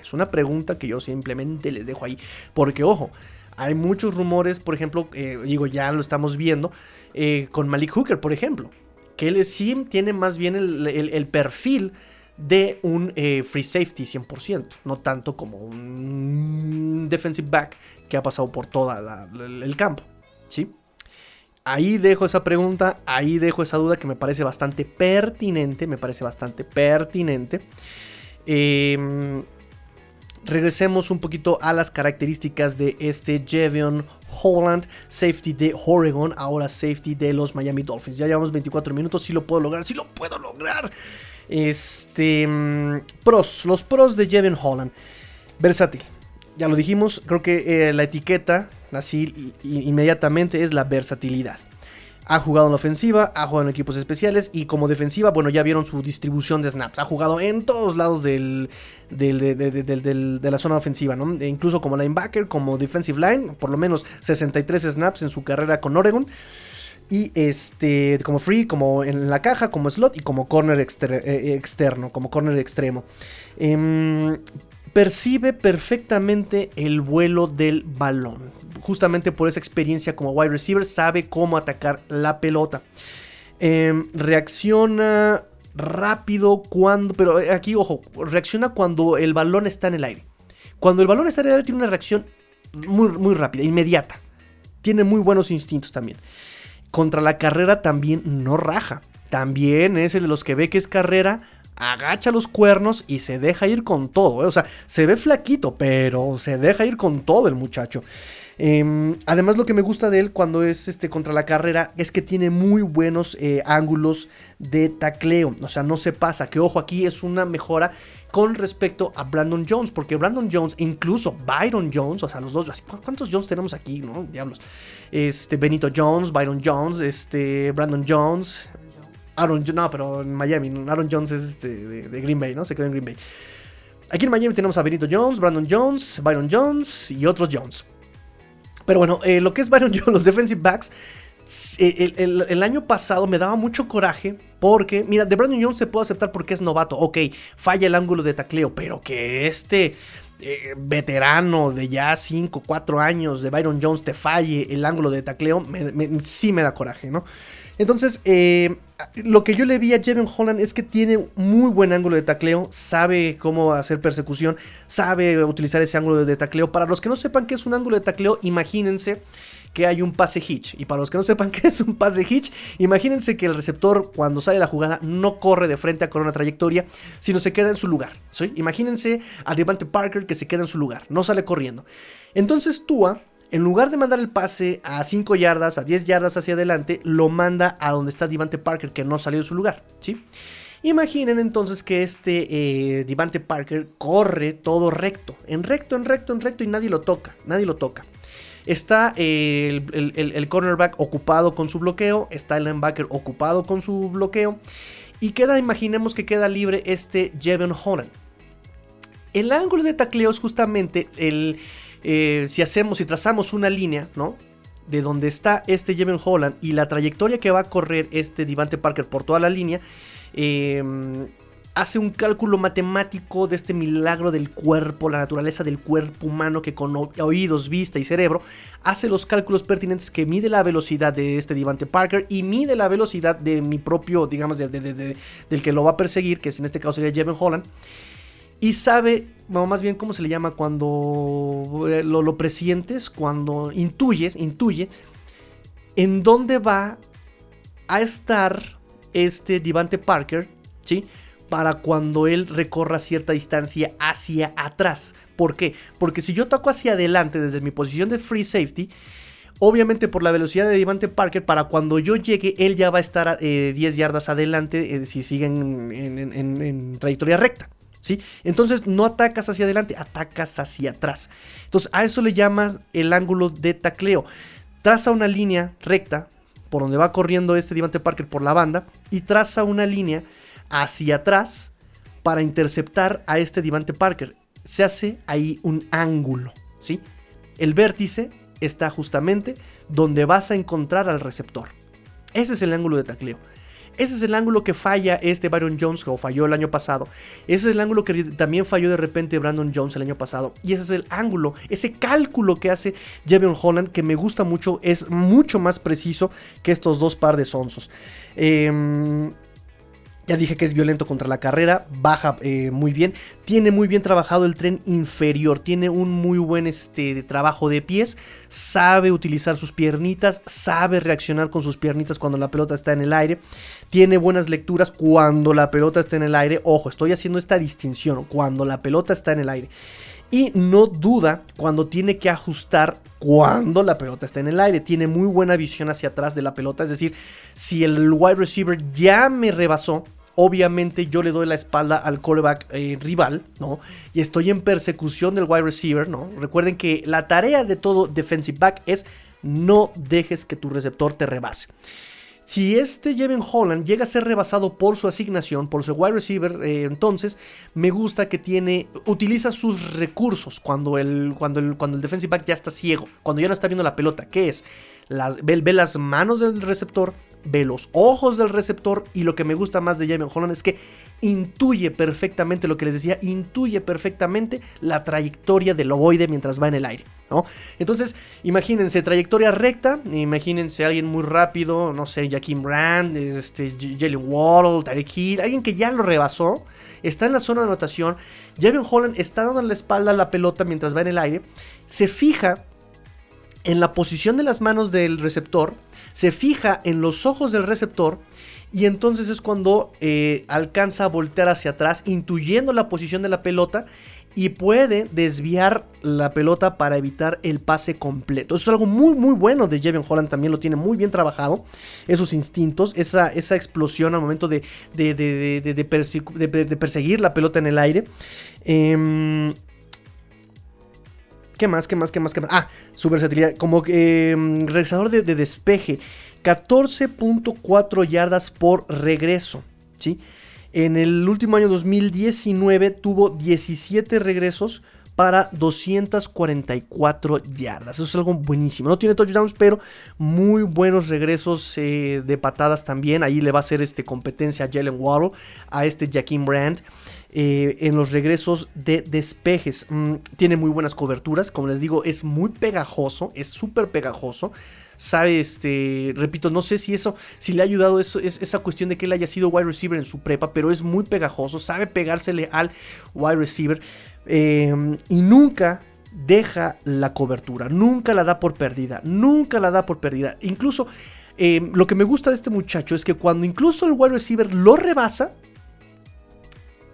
Es una pregunta que yo simplemente les dejo ahí. Porque, ojo, hay muchos rumores, por ejemplo, eh, digo, ya lo estamos viendo, eh, con Malik Hooker, por ejemplo, que él sí tiene más bien el, perfil de un eh, free safety 100%, no tanto como un defensive back que ha pasado por todo el campo, ¿sí? Ahí dejo esa pregunta, ahí dejo esa duda que me parece bastante pertinente, me parece bastante pertinente. Eh, regresemos un poquito a las características de este Jevion Holland, safety de Oregon, ahora safety de los Miami Dolphins. Ya llevamos 24 minutos, si lo puedo lograr, si lo puedo lograr. Este, mm, pros, los pros de Jevion Holland. Versátil. Ya lo dijimos, creo que eh, la etiqueta, así inmediatamente, es la versatilidad. Ha jugado en la ofensiva, ha jugado en equipos especiales y como defensiva, bueno, ya vieron su distribución de snaps. Ha jugado en todos lados del, de la zona ofensiva, ¿no? E incluso como linebacker, como defensive line, por lo menos 63 snaps en su carrera con Oregon. Y este, como free, como en la caja, como slot y como corner eh, externo, como corner extremo. Em, percibe perfectamente el vuelo del balón. Justamente por esa experiencia como wide receiver, sabe cómo atacar la pelota. Em, reacciona rápido cuando, pero aquí ojo, reacciona cuando el balón está en el aire. Cuando el balón está en el aire tiene una reacción muy, muy rápida, inmediata. Tiene muy buenos instintos también. Contra la carrera también no raja. También es el de los que ve que es carrera, agacha los cuernos y se deja ir con todo. ¿eh? O sea, se ve flaquito, pero se deja ir con todo el muchacho. Em, además, lo que me gusta de él cuando es este contra la carrera es que tiene muy buenos eh, ángulos de tacleo. O sea, no se pasa. Que ojo, aquí es una mejora con respecto a Brandon Jones. Porque Brandon Jones, incluso Byron Jones, o sea, los dos. ¿Cuántos Jones tenemos aquí? ¿No? Diablos. Este, Benito Jones, Byron Jones, este, Brandon Jones. Aaron, no, pero en Miami. Aaron Jones es este, de, Green Bay, ¿no? Se quedó en Green Bay. Aquí en Miami tenemos a Benito Jones, Brandon Jones, Byron Jones y otros Jones. Pero bueno, eh, lo que es Byron [laughs] Jones, los defensive backs, eh, el, año pasado me daba mucho coraje porque, mira, de Brandon Jones se puede aceptar porque es novato. Ok, falla el ángulo de tacleo, pero que este eh, veterano de ya 5, 4 años de Byron Jones te falle el ángulo de tacleo, sí me da coraje, ¿no? Entonces, eh, lo que yo le vi a Jevon Holland es que tiene muy buen ángulo de tacleo, sabe cómo hacer persecución, sabe utilizar ese ángulo de tacleo. Para los que no sepan qué es un ángulo de tacleo, imagínense que hay un pase hitch. Y para los que no sepan [laughs] qué es un pase hitch, imagínense que el receptor cuando sale la jugada no corre de frente a correr una trayectoria, sino se queda en su lugar. Imagínense a Devante Parker que se queda en su lugar, no sale corriendo. Entonces Tua en lugar de mandar el pase a 5 yardas, a 10 yardas hacia adelante, lo manda a donde está Divante Parker, que no salió de su lugar, ¿sí? Imaginen entonces que este eh, Divante Parker corre todo recto, en recto, en recto, en recto y nadie lo toca, nadie lo toca. Está eh, el, cornerback ocupado con su bloqueo, está el linebacker ocupado con su bloqueo y queda, imaginemos que queda libre este Jevon Holland. El ángulo de tacleo es justamente el, eh, si hacemos, y trazamos una línea, ¿no? De donde está este Jevon Holland y la trayectoria que va a correr este Divante Parker por toda la línea, em, hace un cálculo matemático de este milagro del cuerpo, la naturaleza del cuerpo humano que con oídos, vista y cerebro hace los cálculos pertinentes que mide la velocidad de este Divante Parker y mide la velocidad de mi propio, digamos, del que lo va a perseguir, que en este caso sería Jevon Holland y sabe, más bien, ¿cómo se le llama? Cuando eh, lo, lo presientes, cuando intuyes, intuye en dónde va a estar este Divante Parker, ¿sí? Para cuando él recorra cierta distancia hacia atrás. ¿Por qué? Porque si yo toco hacia adelante desde mi posición de free safety, obviamente por la velocidad de Divante Parker, para cuando yo llegue, él ya va a estar 10 eh, yardas adelante eh, si siguen en trayectoria recta. Entonces no atacas hacia adelante, atacas hacia atrás. Entonces a eso le llamas el ángulo de tacleo. Traza una línea recta por donde va corriendo este Divante Parker por la banda y traza una línea hacia atrás para interceptar a este Divante Parker. Se hace ahí un ángulo, ¿sí? El vértice está justamente donde vas a encontrar al receptor. Ese es el ángulo de tacleo. Ese es el ángulo que falla este Byron Jones, o falló el año pasado. Ese es el ángulo que también falló de repente Brandon Jones el año pasado. Y ese es el ángulo, ese cálculo que hace Javion Holland, que me gusta mucho, es mucho más preciso que estos dos par de sonsos. Eh, ya dije que es violento contra la carrera, baja eh, muy bien, tiene muy bien trabajado el tren inferior, tiene un muy buen este, trabajo de pies, sabe utilizar sus piernitas, sabe reaccionar con sus piernitas cuando la pelota está en el aire, tiene buenas lecturas cuando la pelota está en el aire, ojo, estoy haciendo esta distinción, cuando la pelota está en el aire. Y no duda cuando tiene que ajustar cuando la pelota está en el aire. Tiene muy buena visión hacia atrás de la pelota. Es decir, si el wide receiver ya me rebasó, obviamente yo le doy la espalda al quarterback eh, rival, ¿no? Y estoy en persecución del wide receiver, ¿no? Recuerden que la tarea de todo defensive back es no dejes que tu receptor te rebase. Si este Jevon Holland llega a ser rebasado por su asignación, por su wide receiver, eh, entonces me gusta que tiene, utiliza sus recursos cuando el, cuando, el, cuando el defensive back ya está ciego, cuando ya no está viendo la pelota, ¿Qué es, ve, las manos del receptor, ve los ojos del receptor y lo que me gusta más de James Holland es que intuye perfectamente lo que les decía, intuye perfectamente la trayectoria del ovoide mientras va en el aire, ¿no? Entonces, imagínense, trayectoria recta, imagínense alguien muy rápido, no sé, Jaquim Brand, este, Jalen Waddle, Tarek Hill, alguien que ya lo rebasó, está en la zona de anotación, James Holland está dando la espalda a la pelota mientras va en el aire, se fija en la posición de las manos del receptor, se fija en los ojos del receptor y entonces es cuando eh, alcanza a voltear hacia atrás, intuyendo la posición de la pelota y puede desviar la pelota para evitar el pase completo. Eso es algo muy muy bueno de Jevon Holland, también lo tiene muy bien trabajado, esos instintos, esa, esa explosión al momento de, de, de, perseguir la pelota en el aire. Em, ¿Qué más? ¿Qué más? ¿Qué más? ¿Qué más? Ah, su versatilidad. Como eh, regresador de, despeje. 14.4 yardas por regreso. ¿Sí? En el último año 2019 tuvo 17 regresos para 244 yardas. Eso es algo buenísimo. No tiene touchdowns, pero muy buenos regresos eh, de patadas también. Ahí le va a hacer este, competencia a Jalen Waddle, a este Jaquim Brandt. Eh, en los regresos de despejes. Mm, tiene muy buenas coberturas, como les digo, es muy pegajoso, es súper pegajoso. Sabe, este, repito, no sé si eso, si le ha ayudado eso, es esa cuestión de que él haya sido wide receiver en su prepa, pero es muy pegajoso, sabe pegársele al wide receiver em, y nunca deja la cobertura, nunca la da por perdida, nunca la da por perdida. Incluso em, lo que me gusta de este muchacho es que cuando incluso el wide receiver lo rebasa,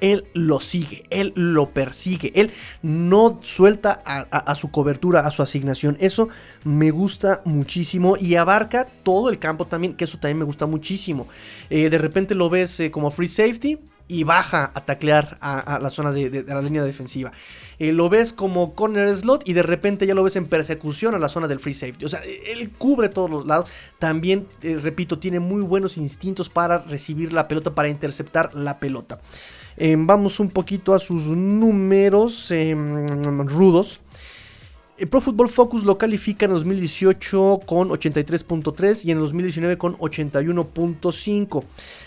él lo sigue, él lo persigue, él no suelta a, su cobertura, a su asignación. Eso me gusta muchísimo y abarca todo el campo también, que eso también me gusta muchísimo. Eh, de repente lo ves eh, como free safety, y baja a taclear a, la zona de, la línea defensiva. Eh, lo ves como corner slot y de repente ya lo ves en persecución a la zona del free safety. O sea, él cubre todos los lados. También, repito, tiene muy buenos instintos para recibir la pelota, para interceptar la pelota. Em, vamos un poquito a sus números em, rudos. El Pro Football Focus lo califica en 2018 con 83.3 y en 2019 con 81.5.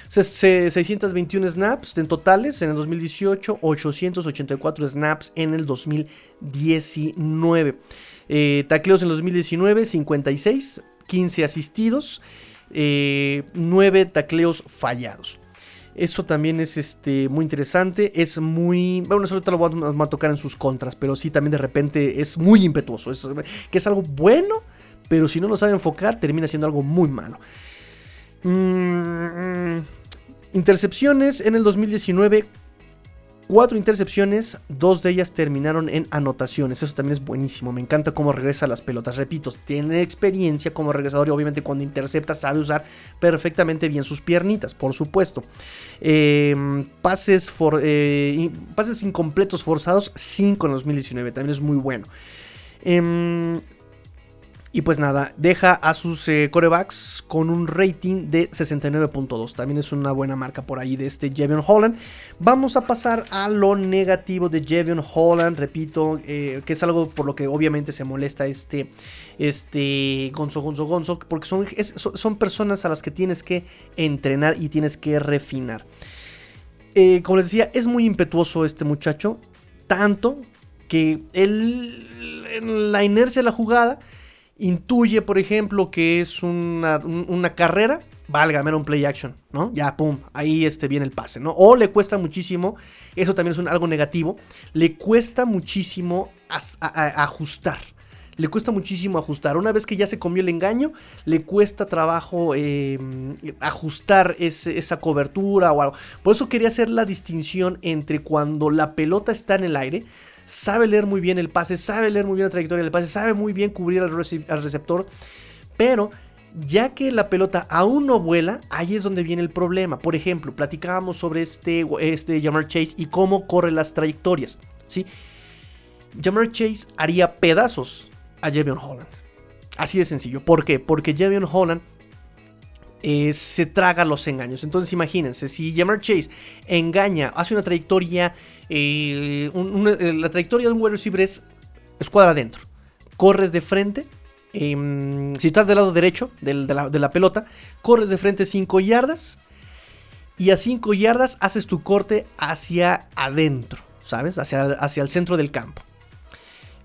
621 snaps en totales en el 2018, 884 snaps en el 2019. Eh, tacleos en 2019, 56, 15 asistidos, 9 eh, tacleos fallados. Eso también es este, muy interesante. Es muy. Bueno, eso ahorita lo voy a, tocar en sus contras. Pero sí, también de repente es muy impetuoso. Es, que es algo bueno. Pero si no lo sabe enfocar, termina siendo algo muy malo. Mm, intercepciones en el 2019 Cuatro intercepciones, dos de ellas terminaron en anotaciones. Eso también es buenísimo. Me encanta cómo regresa las pelotas. Repito, tiene experiencia como regresador y obviamente cuando intercepta sabe usar perfectamente bien sus piernitas, por supuesto. Em, pases, eh, pases incompletos forzados, 5 en 2019. También es muy bueno. Eh, y pues nada, deja a sus eh, corebacks con un rating de 69.2. También es una buena marca por ahí de este Jevion Holland. Vamos a pasar a lo negativo de Jevion Holland. Repito, eh, que es algo por lo que obviamente se molesta este, este Gonzo, Gonzo, Gonzo. Porque son, son personas a las que tienes que entrenar y tienes que refinar. Eh, como les decía, es muy impetuoso este muchacho. Tanto que en la inercia de la jugada intuye, por ejemplo, que es una, carrera, válgame, era un play action, ¿no? Ya, pum, ahí este, viene el pase, ¿no? O le cuesta muchísimo, eso también es algo negativo, le cuesta muchísimo ajustar. Le cuesta muchísimo ajustar. Una vez que ya se comió el engaño, le cuesta trabajo em, ajustar esa cobertura o algo. Por eso quería hacer la distinción entre cuando la pelota está en el aire, sabe leer muy bien el pase, sabe leer muy bien la trayectoria del pase, sabe muy bien cubrir al, receptor, pero ya que la pelota aún no vuela, ahí es donde viene el problema. Por ejemplo, platicábamos sobre este, este Jamar Chase y cómo corre las trayectorias. ¿sí? Jamar Chase haría pedazos a Javion Holland. Así de sencillo. ¿Por qué? Porque Javion Holland eh, se traga los engaños. Entonces imagínense, si Jamar Chase engaña, hace una trayectoria eh, eh, la trayectoria de un wide receiver es escuadra adentro. Corres de frente. Em, si estás del lado derecho de, la, pelota, corres de frente 5 yardas. Y a 5 yardas haces tu corte hacia adentro, ¿sabes? Hacia, hacia el centro del campo.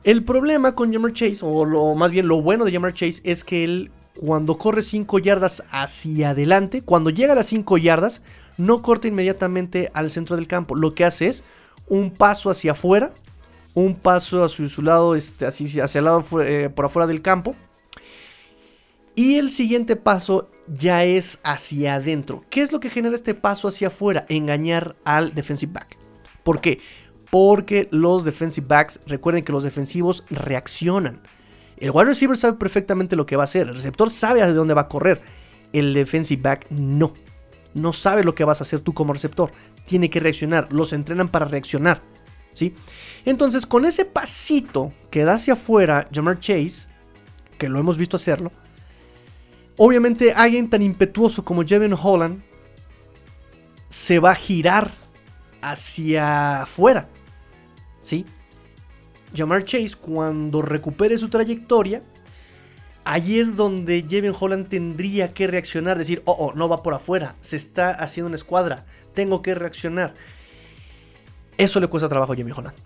El problema con Jammer Chase, o lo, más bien lo bueno de Jammer Chase, es que él cuando corre 5 yardas hacia adelante, cuando llega a las 5 yardas, no corta inmediatamente al centro del campo. Lo que hace es un paso hacia afuera, un paso hacia su lado, este, así, hacia el lado eh, por afuera del campo. Y el siguiente paso ya es hacia adentro. ¿Qué es lo que genera este paso hacia afuera? Engañar al defensive back. ¿Por qué? Porque los defensive backs, recuerden que los defensivos reaccionan. El wide receiver sabe perfectamente lo que va a hacer. El receptor sabe de dónde va a correr. El defensive back no. No sabe lo que vas a hacer tú como receptor. Tiene que reaccionar. Los entrenan para reaccionar. ¿Sí? Entonces, con ese pasito que da hacia afuera Jamar Chase, que lo hemos visto hacerlo, obviamente alguien tan impetuoso como Jevin Holland se va a girar hacia afuera. ¿Sí? Jamar Chase, cuando recupere su trayectoria, ahí es donde Jevin Holland tendría que reaccionar, decir, oh, oh, no va por afuera, se está haciendo una escuadra, tengo que reaccionar. Eso le cuesta trabajo a Jevin Holland.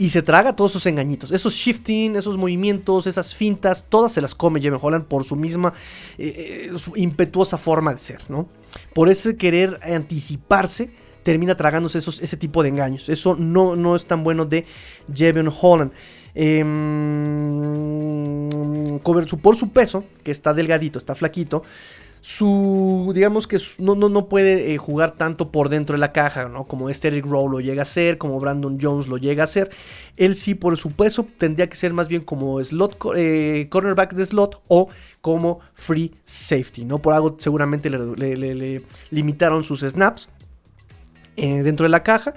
Y se traga todos esos engañitos, esos shifting, esos movimientos, esas fintas, todas se las come Jevin Holland por su misma eh, eh, impetuosa forma de ser, ¿no? Por ese querer anticiparse termina tragándose esos, ese tipo de engaños. Eso no, no es tan bueno de Jevon Holland. Em, por su peso, que está delgadito, está flaquito, su, digamos que no, no, no puede eh, jugar tanto por dentro de la caja, ¿no? Como este Eric lo llega a ser, como Brandon Jones lo llega a ser. Él sí, por su peso, tendría que ser más bien como slot, eh, cornerback de slot o como free safety, ¿no? Por algo seguramente le limitaron sus snaps. Eh, dentro de la caja.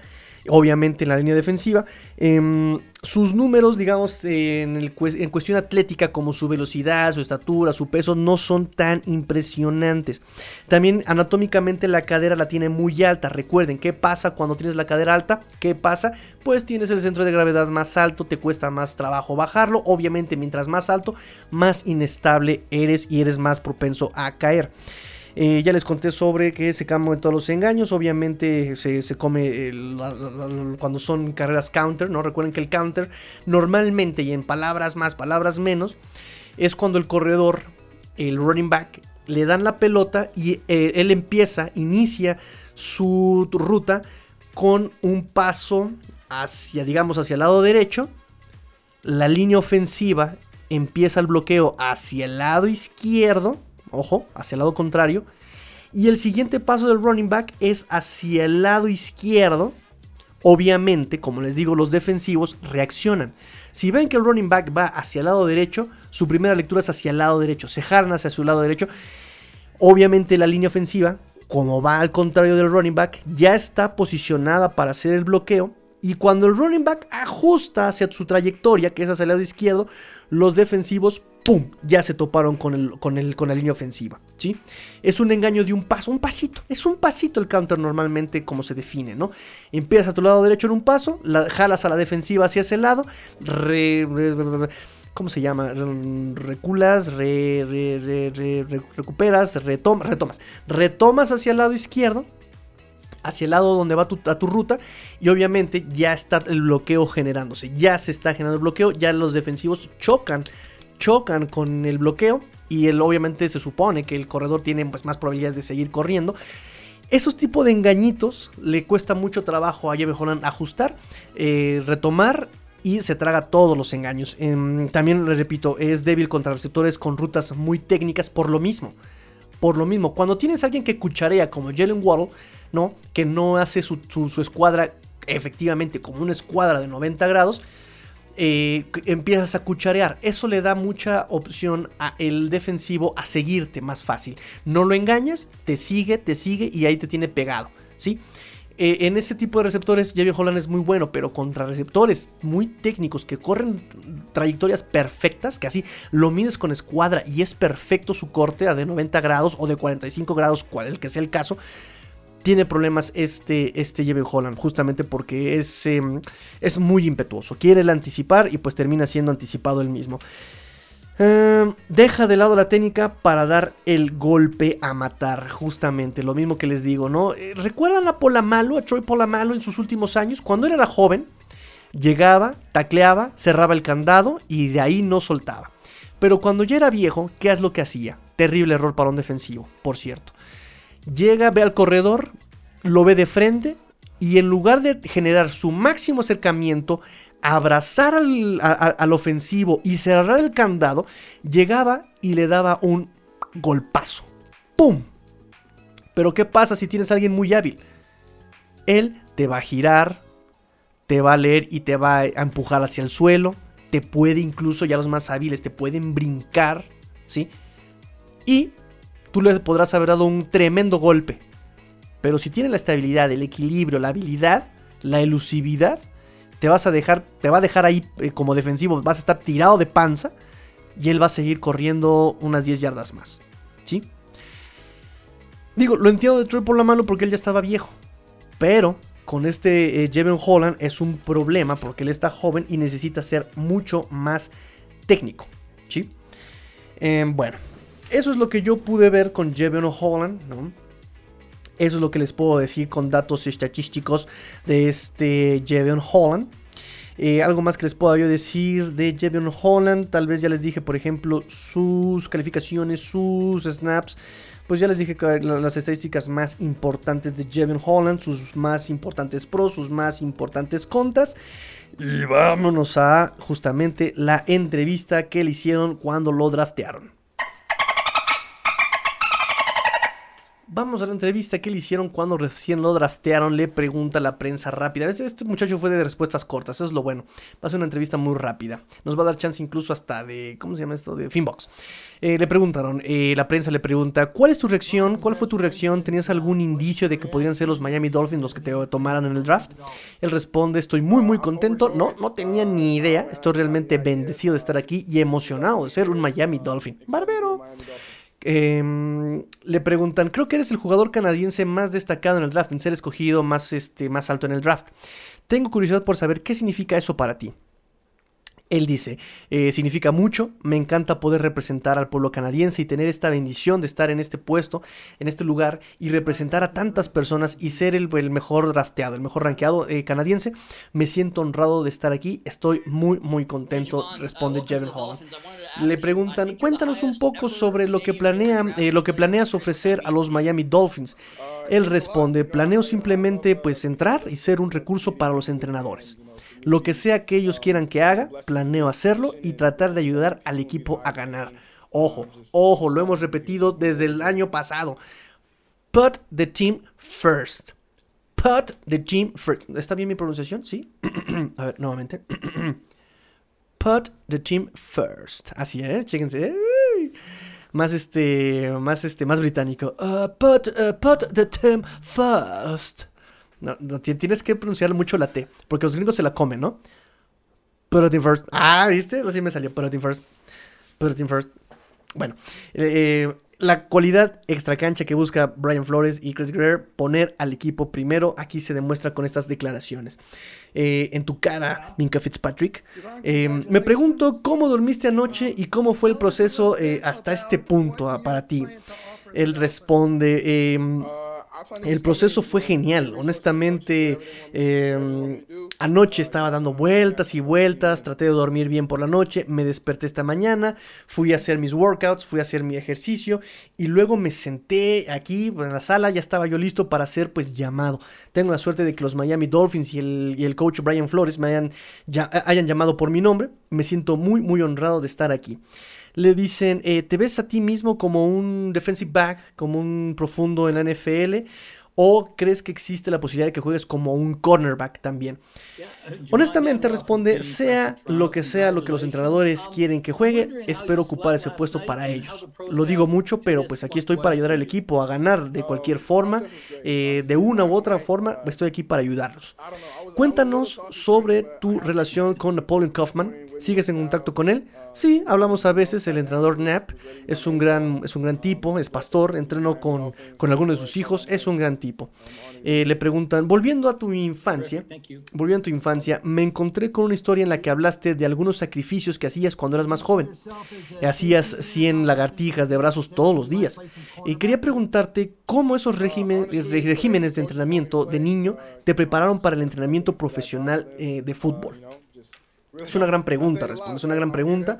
Obviamente en la línea defensiva. Em, sus números, digamos, en, en, cuestión atlética, como su velocidad, su estatura, su peso, no son tan impresionantes. También anatómicamente la cadera la tiene muy alta. Recuerden, ¿qué pasa cuando tienes la cadera alta? ¿Qué pasa? Pues tienes el centro de gravedad más alto, te cuesta más trabajo bajarlo. Obviamente, mientras más alto, más inestable eres y eres más propenso a caer. Eh, ya les conté sobre que se de todos los engaños. Obviamente se, come cuando son carreras counter. ¿no? Recuerden que el counter normalmente y en palabras más, palabras menos, es cuando el corredor, el running back, le dan la pelota y eh, él empieza, inicia su ruta con un paso hacia, digamos, hacia el lado derecho. La línea ofensiva empieza el bloqueo hacia el lado izquierdo ojo, hacia el lado contrario. Y el siguiente paso del running back es hacia el lado izquierdo. Obviamente, como les digo, los defensivos reaccionan. Si ven que el running back va hacia el lado derecho, su primera lectura es hacia el lado derecho. Se jalan hacia su lado derecho. Obviamente la línea ofensiva, como va al contrario del running back, ya está posicionada para hacer el bloqueo. Y cuando el running back ajusta hacia su trayectoria, que es hacia el lado izquierdo, los defensivos ¡pum! Ya se toparon con, el, con, el, con la línea ofensiva, ¿sí? Es un engaño de un paso, un pasito. Es un pasito el counter normalmente como se define, ¿no? Empiezas a tu lado derecho en un paso, la, jalas a la defensiva hacia ese lado, ¿cómo se llama? Reculas, recuperas, retomas. Retomas hacia el lado izquierdo, hacia el lado donde va tu, a tu ruta y obviamente ya está el bloqueo generándose, ya se está generando el bloqueo, ya los defensivos chocan chocan con el bloqueo y él obviamente se supone que el corredor tiene pues, más probabilidades de seguir corriendo. Esos tipos de engañitos le cuesta mucho trabajo a Jeve Holland ajustar, eh, retomar y se traga todos los engaños. Em, también le repito, es débil contra receptores con rutas muy técnicas por lo mismo. Por lo mismo, cuando tienes a alguien que cucharea como Jalen Waddle, ¿no? Que no hace su, su escuadra efectivamente como una escuadra de 90 grados, eh, empiezas a cucharear. Eso le da mucha opción a el defensivo a seguirte más fácil. No lo engañas, te sigue, te sigue y ahí te tiene pegado. ¿sí? Eh, en ese tipo de receptores, Javier Holland es muy bueno, pero contra receptores muy técnicos que corren trayectorias perfectas, que así lo mides con escuadra y es perfecto su corte a de 90 grados o de 45 grados, cual el que sea el caso tiene problemas este, este Holland, justamente porque es, em, es muy impetuoso. Quiere el anticipar y pues termina siendo anticipado él mismo. Em, deja de lado la técnica para dar el golpe a matar, justamente, lo mismo que les digo, ¿no? Eh, ¿Recuerdan a Polamalo, a Troy Polamalo en sus últimos años? Cuando era joven, llegaba, tacleaba, cerraba el candado y de ahí no soltaba. Pero cuando ya era viejo, ¿qué es lo que hacía? Terrible error para un defensivo, por cierto. Llega, ve al corredor, lo ve de frente y en lugar de generar su máximo acercamiento, abrazar al, ofensivo y cerrar el candado, llegaba y le daba un golpazo. ¡Pum! Pero ¿qué pasa si tienes a alguien muy hábil? Él te va a girar, te va a leer y te va a empujar hacia el suelo, te puede incluso, ya los más hábiles, te pueden brincar, ¿sí? Y tú le podrás haber dado un tremendo golpe. Pero si tiene la estabilidad, el equilibrio, la habilidad, la elusividad, te vas a dejar, te va a dejar ahí eh, como defensivo, vas a estar tirado de panza y él va a seguir corriendo unas 10 yardas más, ¿sí? Digo, lo entiendo de Troy por la mano porque él ya estaba viejo, pero con este eh, Holland es un problema porque él está joven y necesita ser mucho más técnico, ¿sí? Em, bueno, eso es lo que yo pude ver con Jevon Holland, ¿no? Eso es lo que les puedo decir con datos estadísticos de este Jevon Holland. Eh, algo más que les puedo yo decir de Jevon Holland. Tal vez ya les dije, por ejemplo, sus calificaciones, sus snaps. Pues ya les dije las estadísticas más importantes de Jevon Holland, sus más importantes pros, sus más importantes contras. Y vámonos a justamente la entrevista que le hicieron cuando lo draftearon. Vamos a la entrevista que le hicieron cuando recién lo draftearon. Le pregunta la prensa rápida. Este muchacho fue de respuestas cortas, eso es lo bueno. Va a ser una entrevista muy rápida. Nos va a dar chance incluso hasta de. ¿Cómo se llama esto? De Finbox. Eh, le preguntaron, eh, la prensa le pregunta: ¿Cuál es tu reacción? ¿Cuál fue tu reacción? ¿Tenías algún indicio de que podrían ser los Miami Dolphins los que te tomaran en el draft? Él responde: Estoy muy, muy contento. No, no tenía ni idea. Estoy realmente bendecido de estar aquí y emocionado de ser un Miami Dolphin. Barbero. Em, le preguntan, creo que eres el jugador canadiense más destacado en el draft, en ser escogido más, este, más alto en el draft. Tengo curiosidad por saber qué significa eso para ti. Él dice, eh, significa mucho, me encanta poder representar al pueblo canadiense y tener esta bendición de estar en este puesto, en este lugar y representar a tantas personas y ser el, mejor drafteado, el mejor rankeado eh, canadiense. Me siento honrado de estar aquí, estoy muy muy contento, responde Jevon Holland. Le preguntan, cuéntanos un poco sobre lo que, planea, eh, lo que planeas ofrecer a los Miami Dolphins. Él responde, planeo simplemente pues entrar y ser un recurso para los entrenadores. Lo que sea que ellos quieran que haga, planeo hacerlo y tratar de ayudar al equipo a ganar. Ojo, ojo, lo hemos repetido desde el año pasado. Put the team first. Put the team first. ¿Está bien mi pronunciación? Sí. [clears throat] a ver, nuevamente. [clears throat] Put the team first. Así, ¿eh? Chéquense. Más este, más este, más británico. Uh, put, uh, put the team first. No, tienes que pronunciar mucho la T, porque los gringos se la comen, ¿no? First. Ah, ¿viste? Así me salió. It first. Bueno, eh, la cualidad extra cancha que busca Brian Flores y Chris Greer, poner al equipo primero, aquí se demuestra con estas declaraciones. Eh, en tu cara, Minka Fitzpatrick. Eh, me pregunto cómo dormiste anoche y cómo fue el proceso hasta este punto ah, para ti. Él responde, em, el proceso fue genial, honestamente. Em, anoche estaba dando vueltas y vueltas, traté de dormir bien por la noche, me desperté esta mañana, fui a hacer mis workouts, fui a hacer mi ejercicio y luego me senté aquí en la sala, ya estaba yo listo para ser pues llamado. Tengo la suerte de que los Miami Dolphins y el, coach Brian Flores me hayan, ya, hayan llamado por mi nombre. Me siento muy, muy honrado de estar aquí le dicen, eh, ¿te ves a ti mismo como un defensive back, como un profundo en la NFL? ¿O crees que existe la posibilidad de que juegues como un cornerback también? Honestamente responde, sea lo que sea lo que los entrenadores quieren que juegue, espero ocupar ese puesto para ellos. Lo digo mucho, pero pues aquí estoy para ayudar al equipo a ganar de cualquier forma, eh, de una u otra forma, estoy aquí para ayudarlos. Cuéntanos sobre tu relación con Napoleon Kaufman. ¿Sigues en contacto con él? Sí, hablamos a veces. El entrenador Knapp es un gran, es un gran tipo, es pastor, entrenó con, con algunos de sus hijos, es un gran tipo. Eh, le preguntan, volviendo a tu infancia, volviendo a tu infancia, me encontré con una historia en la que hablaste de algunos sacrificios que hacías cuando eras más joven. Hacías 100 lagartijas de brazos todos los días. Y quería preguntarte cómo esos regímenes de entrenamiento de niño te prepararon para el entrenamiento profesional eh, de fútbol. Es una gran pregunta, responde, es una gran pregunta.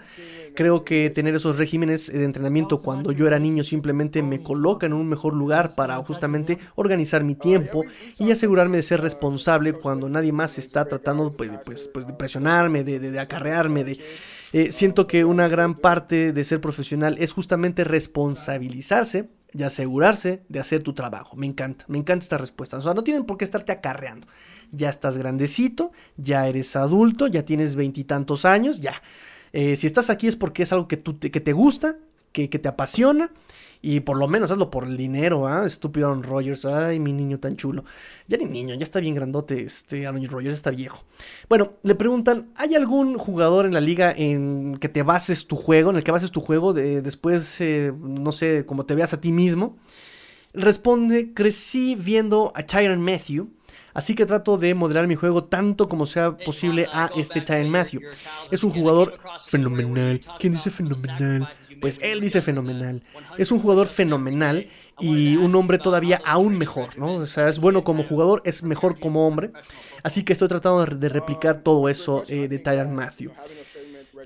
Creo que tener esos regímenes de entrenamiento cuando yo era niño simplemente me coloca en un mejor lugar para justamente organizar mi tiempo y asegurarme de ser responsable cuando nadie más está tratando pues, pues, pues de presionarme, de, de, acarrearme, de... Eh, siento que una gran parte de ser profesional es justamente responsabilizarse y asegurarse de hacer tu trabajo. Me encanta, me encanta esta respuesta. O sea, no tienen por qué estarte acarreando. Ya estás grandecito, ya eres adulto, ya tienes veintitantos años, ya. Eh, si estás aquí es porque es algo que, tú, que te gusta, que, te apasiona y por lo menos hazlo por el dinero, ¿ah? Estúpido Aaron Rodgers. Ay, mi niño tan chulo. Ya ni niño, ya está bien grandote. Este Aaron Rodgers está viejo. Bueno, le preguntan: ¿hay algún jugador en la liga en que te bases tu juego? En el que bases tu juego de, después, eh, no sé, como te veas a ti mismo. Responde: Crecí viendo a Tyron Matthew. Así que trato de modelar mi juego tanto como sea posible a este Tyron Matthew. Es un jugador fenomenal. ¿Quién dice fenomenal? Pues él dice fenomenal. Es un jugador fenomenal y un hombre todavía aún mejor, ¿no? O sea, es bueno como jugador, es mejor como hombre. Así que estoy tratando de replicar todo eso eh, de Tyron Matthew.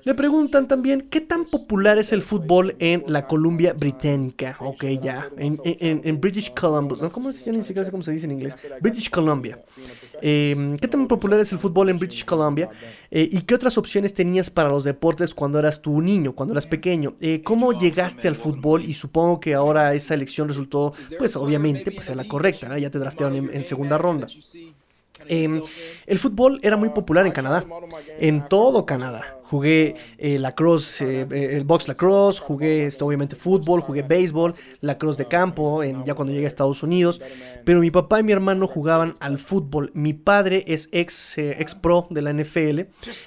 Le preguntan también qué tan popular es el fútbol en la Columbia Británica. Ok, ya. En, British Columbia. ¿Cómo se, cómo se dice en inglés? British Columbia. Em, ¿Qué tan popular es el fútbol en British Columbia? Eh, ¿Y qué otras opciones tenías para los deportes cuando eras tu niño, cuando eras pequeño? Eh, ¿Cómo llegaste al fútbol? Y supongo que ahora esa elección resultó, pues obviamente, pues la correcta. Ya te draftearon en segunda ronda. Em, el fútbol era muy popular en Canadá, en todo Canadá. Jugué eh, lacrosse, eh, eh, el box lacrosse, jugué este, obviamente fútbol, jugué béisbol, lacrosse de campo, ya cuando llegué a Estados Unidos. Pero mi papá y mi hermano jugaban al fútbol. Mi padre es ex, ex pro de la NFL,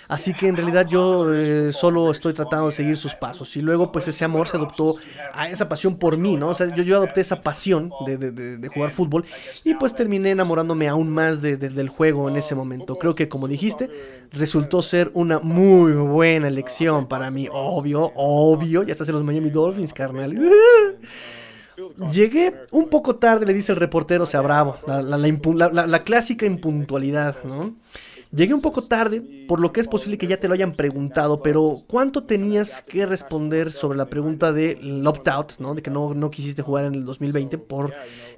así que en realidad yo solo estoy tratando de seguir sus pasos. Y luego pues ese amor se adoptó a esa pasión por mí, ¿no? O sea, yo, yo adopté esa pasión de, de, jugar fútbol y pues terminé enamorándome aún más del juego en ese momento. Creo que como dijiste, resultó ser una muy buena elección para mí. Obvio, obvio. Ya estás en los Miami Dolphins, carnal. [laughs] Llegué un poco tarde, le dice el reportero, sea bravo. La, la, clásica impuntualidad, ¿no? Llegué un poco tarde, por lo que es posible que ya te lo hayan preguntado, pero ¿cuánto tenías que responder sobre la pregunta de opt-out, ¿no? De que no, quisiste jugar en el 2020 por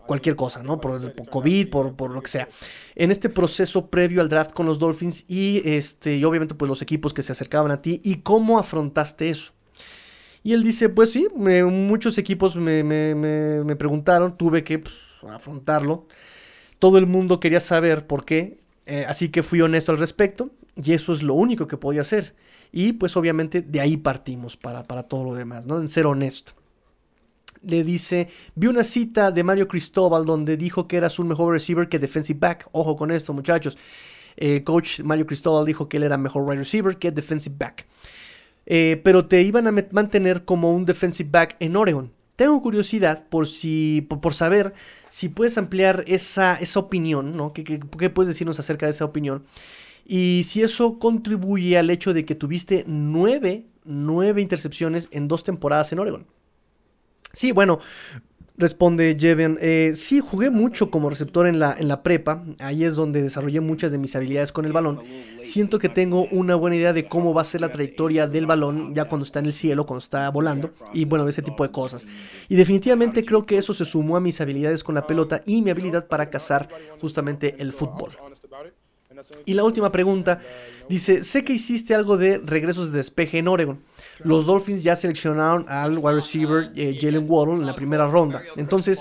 cualquier cosa, ¿no? Por, COVID, por, lo que sea. En este proceso previo al draft con los Dolphins y, este, y obviamente pues los equipos que se acercaban a ti y cómo afrontaste eso. Y él dice, pues sí, muchos equipos me, preguntaron, tuve que pues, afrontarlo. Todo el mundo quería saber por qué eh, así que fui honesto al respecto y eso es lo único que podía hacer. Y pues obviamente de ahí partimos para, para todo lo demás, ¿no? En ser honesto. Le dice, vi una cita de Mario Cristóbal donde dijo que eras un mejor receiver que defensive back. Ojo con esto, muchachos. El coach Mario Cristóbal dijo que él era mejor wide receiver que defensive back. Eh, pero te iban a mantener como un defensive back en Oregon. Tengo curiosidad por si por, saber si puedes ampliar esa, esa opinión, ¿no? ¿Qué, ¿Qué, puedes decirnos acerca de esa opinión? Y si eso contribuye al hecho de que tuviste nueve, nueve intercepciones en dos temporadas en Oregon. Sí, bueno, Responde Jeven, eh, sí, jugué mucho como receptor en la, en la prepa, ahí es donde desarrollé muchas de mis habilidades con el balón. Siento que tengo una buena idea de cómo va a ser la trayectoria del balón ya cuando está en el cielo, cuando está volando, y bueno, ese tipo de cosas. Y definitivamente creo que eso se sumó a mis habilidades con la pelota y mi habilidad para cazar justamente el fútbol. Y la última pregunta dice, sé que hiciste algo de regresos de despeje en Oregon. Los Dolphins ya seleccionaron al wide receiver eh, Jalen Waddle en la primera ronda. Entonces,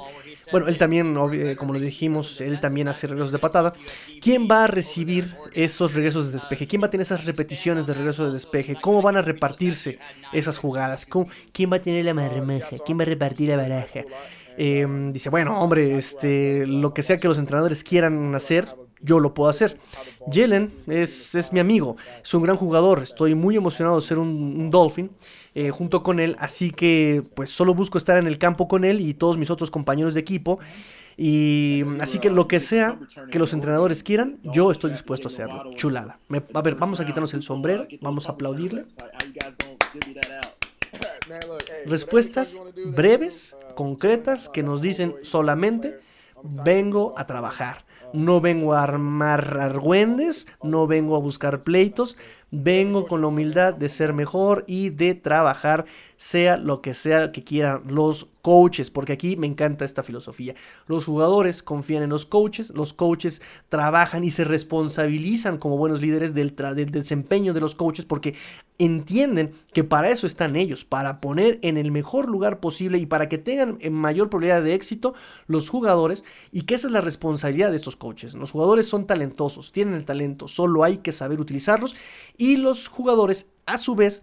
bueno, él también, eh, como lo dijimos, él también hace regresos de patada. ¿Quién va a recibir esos regresos de despeje? ¿Quién va a tener esas repeticiones de regreso de despeje? ¿Cómo van a repartirse esas jugadas? ¿Quién va a tener la marmaja? ¿Quién va a repartir la baraja? Em, dice, bueno, hombre, este, lo que sea que los entrenadores quieran hacer, yo lo puedo hacer. Jalen es, es, mi amigo, es un gran jugador, estoy muy emocionado de ser un, Dolphin eh, junto con él, así que pues solo busco estar en el campo con él y todos mis otros compañeros de equipo. Y así que lo que sea que los entrenadores quieran, yo estoy dispuesto a hacerlo. Chulada. a ver, vamos a quitarnos el sombrero, vamos a aplaudirle. Respuestas breves, concretas, que nos dicen solamente vengo a trabajar. No vengo a armar argüendes, no vengo a buscar pleitos, vengo con la humildad de ser mejor y de trabajar, sea lo que sea que quieran los coaches, porque aquí me encanta esta filosofía. Los jugadores confían en los coaches, los coaches trabajan y se responsabilizan como buenos líderes del, del, desempeño de los coaches porque entienden que para eso están ellos, para poner en el mejor lugar posible y para que tengan mayor probabilidad de éxito los jugadores y que esa es la responsabilidad de estos coaches. Los jugadores son talentosos, tienen el talento, solo hay que saber utilizarlos y los jugadores a su vez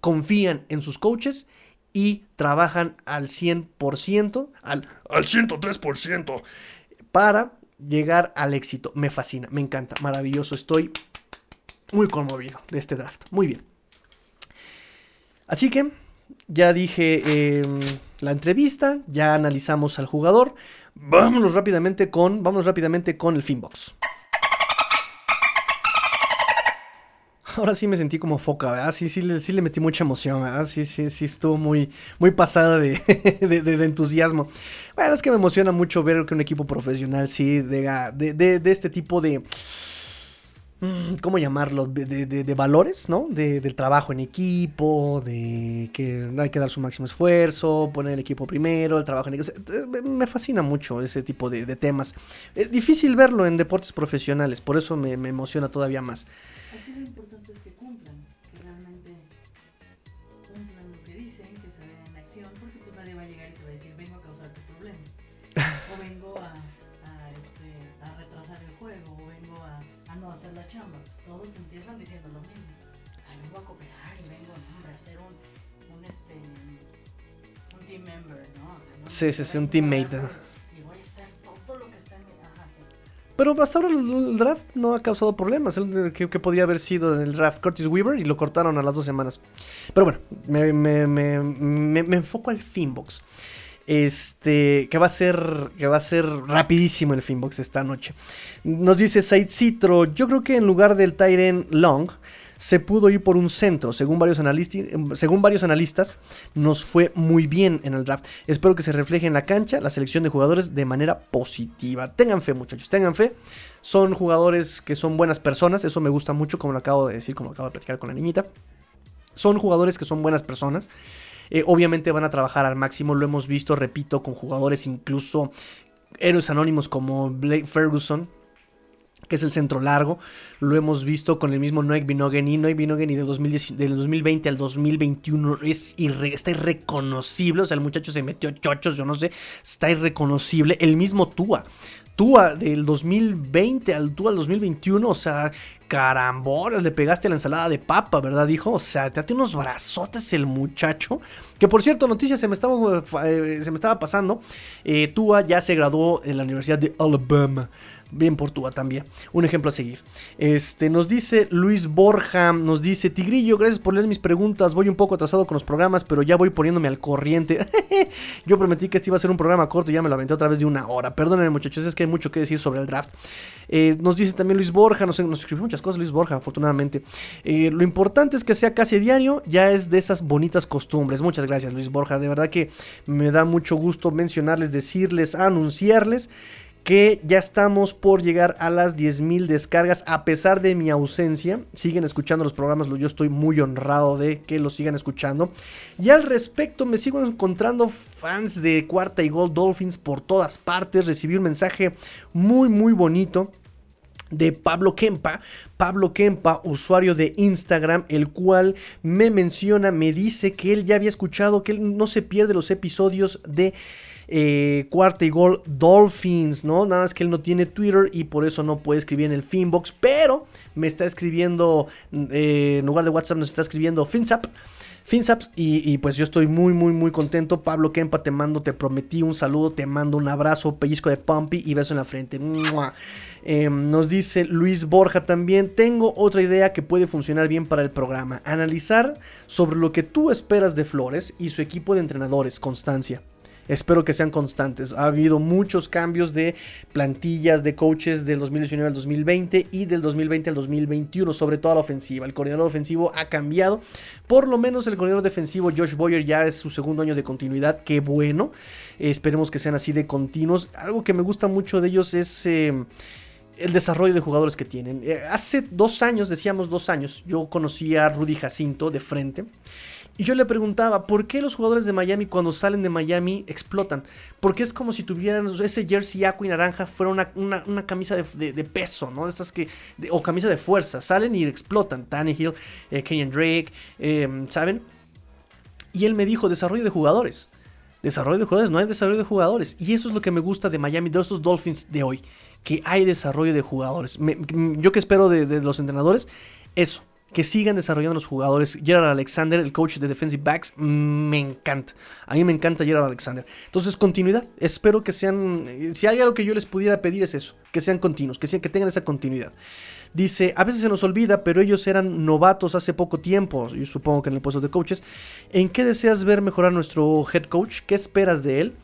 confían en sus coaches y trabajan al 100%, al, al 103% para llegar al éxito. Me fascina, me encanta, maravilloso. Estoy muy conmovido de este draft. Muy bien. Así que ya dije em, la entrevista, ya analizamos al jugador. Vámonos rápidamente con, vámonos rápidamente con el Finbox. Ahora sí me sentí como foca, ¿verdad? Sí, sí, sí le metí mucha emoción, ¿verdad? Sí, sí, sí, estuvo muy, muy pasada [laughs] de, de, entusiasmo. Bueno, es que me emociona mucho ver que un equipo profesional, sí, de, este tipo de... Mm, ¿Cómo llamarlo? De, valores, ¿no? del trabajo en equipo, de que hay que dar su máximo esfuerzo, poner el equipo primero, el trabajo en equipo. Me fascina mucho ese tipo de, temas. Es difícil verlo en deportes profesionales, por eso me, me emociona todavía más. Sí, sí, sí, un teammate. Pero hasta ahora el, draft no ha causado problemas. El, que, podía haber sido el draft Curtis Weaver y lo cortaron a las dos semanas. Pero bueno, me, me, me, me enfoco al Finbox. Este, que va a ser, que va a ser rapidísimo el Finbox esta noche. Nos dice Said Citro, yo creo que en lugar del Tyren Long, se pudo ir por un centro. Según varios, según varios analistas, nos fue muy bien en el draft. Espero que se refleje en la cancha la selección de jugadores de manera positiva. Tengan fe, muchachos, tengan fe. Son jugadores que son buenas personas. Eso me gusta mucho, como lo acabo de decir, como lo acabo de platicar con la niñita. Son jugadores que son buenas personas. Eh, obviamente van a trabajar al máximo. Lo hemos visto, repito, con jugadores incluso héroes anónimos como Blake Ferguson, que es el centro largo. Lo hemos visto con el mismo Noek Binogany. Noek Binogany del, 2010, del 2020 al 2021 es está irreconocible. O sea, el muchacho se metió chochos, yo no sé. Está irreconocible. El mismo Tua. Tua del 2020 al Tua del 2021, o sea, caramboras, le pegaste la ensalada de papa, ¿verdad, dijo? O sea, te hace unos brazotes el muchacho. Que por cierto, noticias se me estaba, eh, se me estaba pasando. Eh, Tua ya se graduó en la Universidad de Alabama. Bien por Tua también. Un ejemplo a seguir. Este, nos dice Luis Borja, nos dice, Tigrillo, gracias por leer mis preguntas. Voy un poco atrasado con los programas, pero ya voy poniéndome al corriente. [laughs] Yo prometí que este iba a ser un programa corto y ya me lo aventé otra vez de una hora. Perdónenme muchachos, es que hay mucho que decir sobre el draft. Eh, nos dice también Luis Borja, nos, nos escribió muchas cosas Luis Borja, afortunadamente. Eh, lo importante es que sea casi diario, ya es de esas bonitas costumbres. Muchas gracias Luis Borja, de verdad que me da mucho gusto mencionarles, decirles, anunciarles que ya estamos por llegar a las 10.000 descargas a pesar de mi ausencia. Siguen escuchando los programas, yo estoy muy honrado de que los sigan escuchando. Y al respecto me sigo encontrando fans de Cuarta y Gold Dolphins por todas partes. Recibí un mensaje muy muy bonito de Pablo Kempa. Pablo Kempa, usuario de Instagram, el cual me menciona, me dice que él ya había escuchado, que él no se pierde los episodios de eh, cuarta y gol Dolphins, ¿no? Nada más que él no tiene Twitter y por eso no puede escribir en el Finbox, pero me está escribiendo, eh, en lugar de WhatsApp nos está escribiendo Finsap. Finsaps y, pues yo estoy muy muy muy contento. Pablo Kempa te mando, te prometí un saludo, te mando un abrazo, pellizco de Pumpy y beso en la frente. Em, nos dice Luis Borja también, tengo otra idea que puede funcionar bien para el programa. Analizar sobre lo que tú esperas de Flores y su equipo de entrenadores, Constancia. Espero que sean constantes. Ha habido muchos cambios de plantillas de coaches del 2019 al 2020 y del 2020 al 2021, sobre todo a la ofensiva. El coordinador ofensivo ha cambiado. Por lo menos el coordinador defensivo Josh Boyer ya es su segundo año de continuidad. Qué bueno. esperemos que sean así de continuos. Algo que me gusta mucho de ellos es... Eh, el desarrollo de jugadores que tienen. Eh, hace dos años, decíamos dos años, yo conocí a Rudy Jacinto de frente. Y yo le preguntaba, ¿por qué los jugadores de Miami cuando salen de Miami explotan? Porque es como si tuvieran ese jersey aqua y naranja fuera una, camisa de, peso, ¿no? Estas que, o camisa de fuerza. Salen y explotan. Tannehill, eh, Kenyon Drake, em, ¿saben? Y él me dijo, desarrollo de jugadores. Desarrollo de jugadores, no hay desarrollo de jugadores. Y eso es lo que me gusta de Miami, de estos Dolphins de hoy. Que hay desarrollo de jugadores. yo que espero de los entrenadores, eso que sigan desarrollando los jugadores. Gerald Alexander, el coach de defensive backs, me encanta. A mí me encanta Gerald Alexander. Entonces, continuidad. Espero que sean. Si hay algo que yo les pudiera pedir es eso: que sean continuos, que, sean, que tengan esa continuidad. Dice: A veces se nos olvida, pero ellos eran novatos hace poco tiempo. Yo supongo que en el puesto de coaches. ¿En qué deseas ver mejorar nuestro head coach? ¿Qué esperas de él?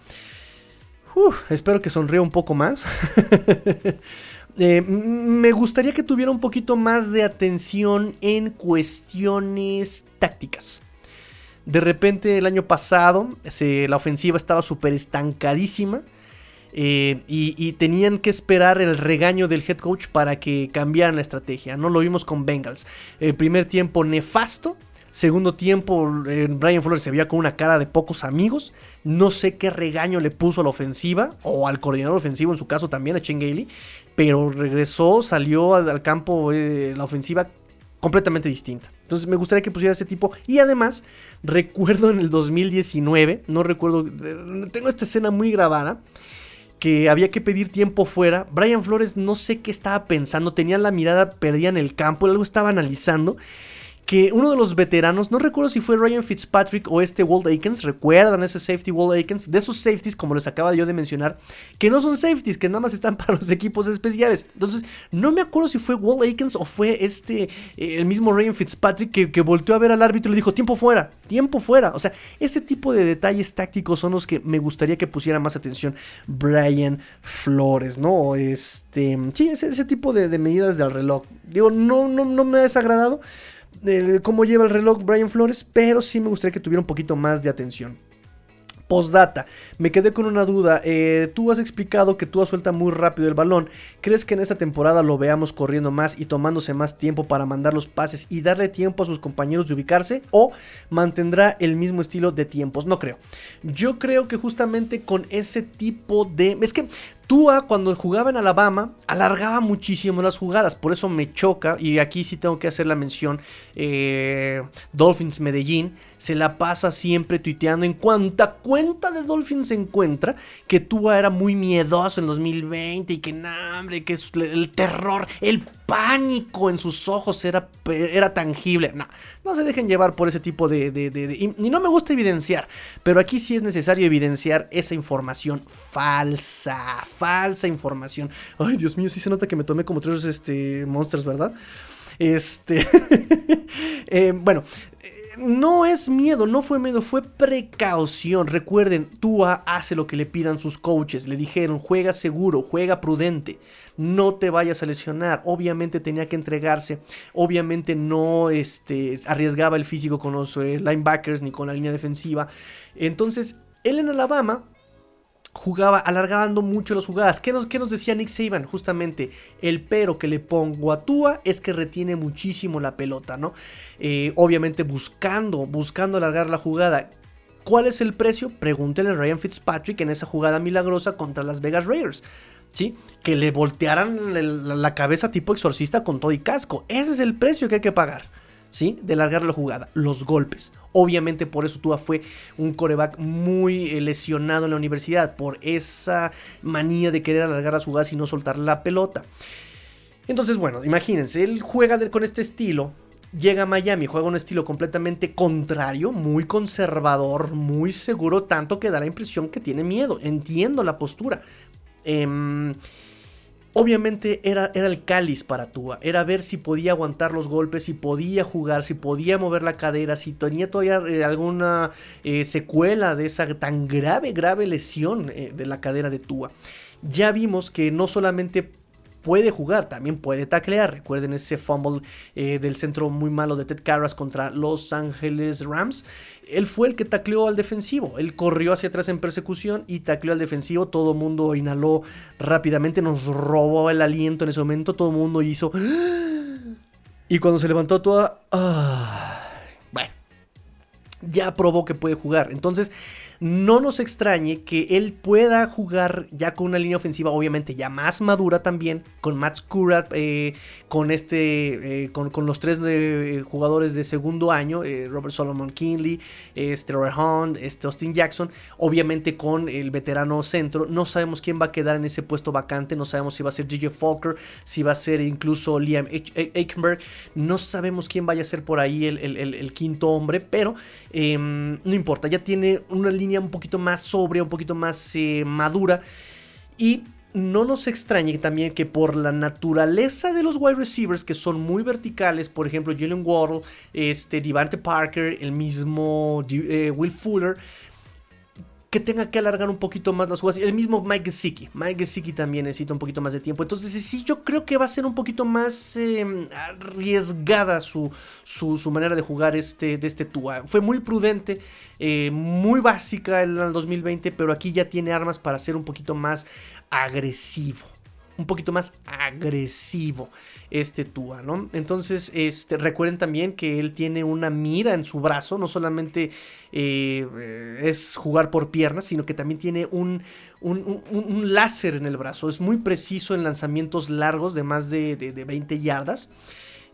espero que sonríe un poco más. [laughs] Eh, me gustaría que tuviera un poquito más de atención en cuestiones tácticas. De repente el año pasado la ofensiva estaba súper estancadísima. Eh, y, tenían que esperar el regaño del head coach para que cambiaran la estrategia. No lo vimos con Bengals. El primer tiempo nefasto. Segundo tiempo, eh, Brian Flores se veía con una cara de pocos amigos. No sé qué regaño le puso a la ofensiva, o al coordinador ofensivo en su caso también, a Chen Gailey. Pero regresó, salió al, campo eh, la ofensiva completamente distinta. Entonces me gustaría que pusiera ese tipo. Y además, recuerdo en el 2019, no recuerdo, tengo esta escena muy grabada que había que pedir tiempo fuera. Brian Flores no sé qué estaba pensando, tenía la mirada perdida en el campo, algo estaba analizando que uno de los veteranos, no recuerdo si fue Ryan Fitzpatrick o este Walt Aikens, recuerdan ese safety Walt Aikens, de esos safeties, como les acaba yo de mencionar, que no son safeties, que nada más están [laughs] para los equipos especiales. Entonces, no me acuerdo si fue Walt Aikens o fue este, eh, el mismo Ryan Fitzpatrick que, que, volteó a ver al árbitro y le dijo, tiempo fuera, tiempo fuera. O sea, ese tipo de detalles tácticos son los que me gustaría que pusiera más atención Brian Flores, ¿no? Este, sí, ese, ese tipo de, de medidas del reloj. Digo, no, no, no me ha desagradado cómo lleva el reloj Brian Flores, pero sí me gustaría que tuviera un poquito más de atención. Postdata, me quedé con una duda. Eh, tú has explicado que tú suelta muy rápido el balón. ¿Crees que en esta temporada lo veamos corriendo más y tomándose más tiempo para mandar los pases y darle tiempo a sus compañeros de ubicarse? ¿O mantendrá el mismo estilo de tiempos? No creo. Yo creo que justamente con ese tipo de... Es que Tua cuando jugaba en Alabama alargaba muchísimo las jugadas, por eso me choca y aquí sí tengo que hacer la mención, eh, Dolphins Medellín se la pasa siempre tuiteando. En cuanta cuenta de Dolphins se encuentra que Tua era muy miedoso en 2020 y que hambre, que el terror, el pánico en sus ojos era, era tangible. No, no se dejen llevar por ese tipo de, de, y, no me gusta evidenciar, pero aquí sí es necesario evidenciar esa información falsa, falsa información. Ay, Dios mío, sí se nota que me tomé como tres este, monsters, ¿verdad? Este, [laughs] eh, bueno, no es miedo, no fue miedo, fue precaución. Recuerden, Tua hace lo que le pidan sus coaches. Le dijeron, juega seguro, juega prudente, no te vayas a lesionar. Obviamente tenía que entregarse, obviamente no este, arriesgaba el físico con los eh, linebackers ni con la línea defensiva. Entonces, él en Alabama jugaba alargando mucho las jugadas. ¿Qué nos, nos, decía Nick Saban? Justamente, el pero que le pongo a Tua es que retiene muchísimo la pelota, ¿no? Eh, obviamente buscando, buscando alargar la jugada. ¿Cuál es el precio? Pregúntele a Ryan Fitzpatrick en esa jugada milagrosa contra las Vegas Raiders. ¿Sí? Que le voltearan la cabeza tipo exorcista con todo y casco. Ese es el precio que hay que pagar. ¿Sí? De alargar la jugada. Los golpes. Obviamente por eso Tua fue un coreback muy eh, lesionado en la universidad, por esa manía de querer alargar las jugadas y no soltar la pelota. Entonces, bueno, imagínense, él juega con este estilo, llega a Miami, juega un estilo completamente contrario, muy conservador, muy seguro, tanto que da la impresión que tiene miedo. Entiendo la postura. Eh, Obviamente era, era, el cáliz para Tua, era ver si podía aguantar los golpes, si podía jugar, si podía mover la cadera, si tenía todavía eh, alguna eh, secuela de esa tan grave, grave lesión eh, de la cadera de Tua. Ya vimos que no solamente puede jugar, también puede taclear. Recuerden ese fumble eh, del centro muy malo de Ted Carras contra Los Ángeles Rams. Él fue el que tacleó al defensivo. Él corrió hacia atrás en persecución y tacleó al defensivo. Todo el mundo inhaló rápidamente, nos robó el aliento en ese momento. Todo el mundo hizo. [gasps] Y cuando se levantó toda... [sighs] bueno, ya probó que puede jugar. Entonces, no nos extrañe que él pueda jugar ya con una línea ofensiva, obviamente ya más madura también, con Matt Skurat, eh, con este, eh, con, los tres eh, jugadores de segundo año, Robert Solomon Kinley, este Hunt, este Austin Jackson, obviamente con el veterano centro. No sabemos quién va a quedar en ese puesto vacante, no sabemos si va a ser DJ Falker, si va a ser incluso Liam Eikenberg, no sabemos quién vaya a ser por ahí el quinto hombre, pero em, no importa, ya tiene una línea un poquito más sobria, un poquito más eh, madura. Y no nos extrañe también que por la naturaleza de los wide receivers que son muy verticales, por ejemplo Jalen Waddle, este, Devante Parker, el mismo eh, Will Fuller, que tenga que alargar un poquito más las jugadas. El mismo Mike Gesicki. Mike Gesicki también necesita un poquito más de tiempo. Entonces, sí, yo creo que va a ser un poquito más em, arriesgada su, su, manera de jugar este, de este Tua. Fue muy prudente, eh, muy básica en el 2020, pero aquí ya tiene armas para ser un poquito más agresivo un poquito más agresivo este Tua, ¿no? Entonces, este, recuerden también que él tiene una mira en su brazo, no solamente eh, es jugar por piernas, sino que también tiene un, un, láser en el brazo, es muy preciso en lanzamientos largos de más de, de, 20 yardas.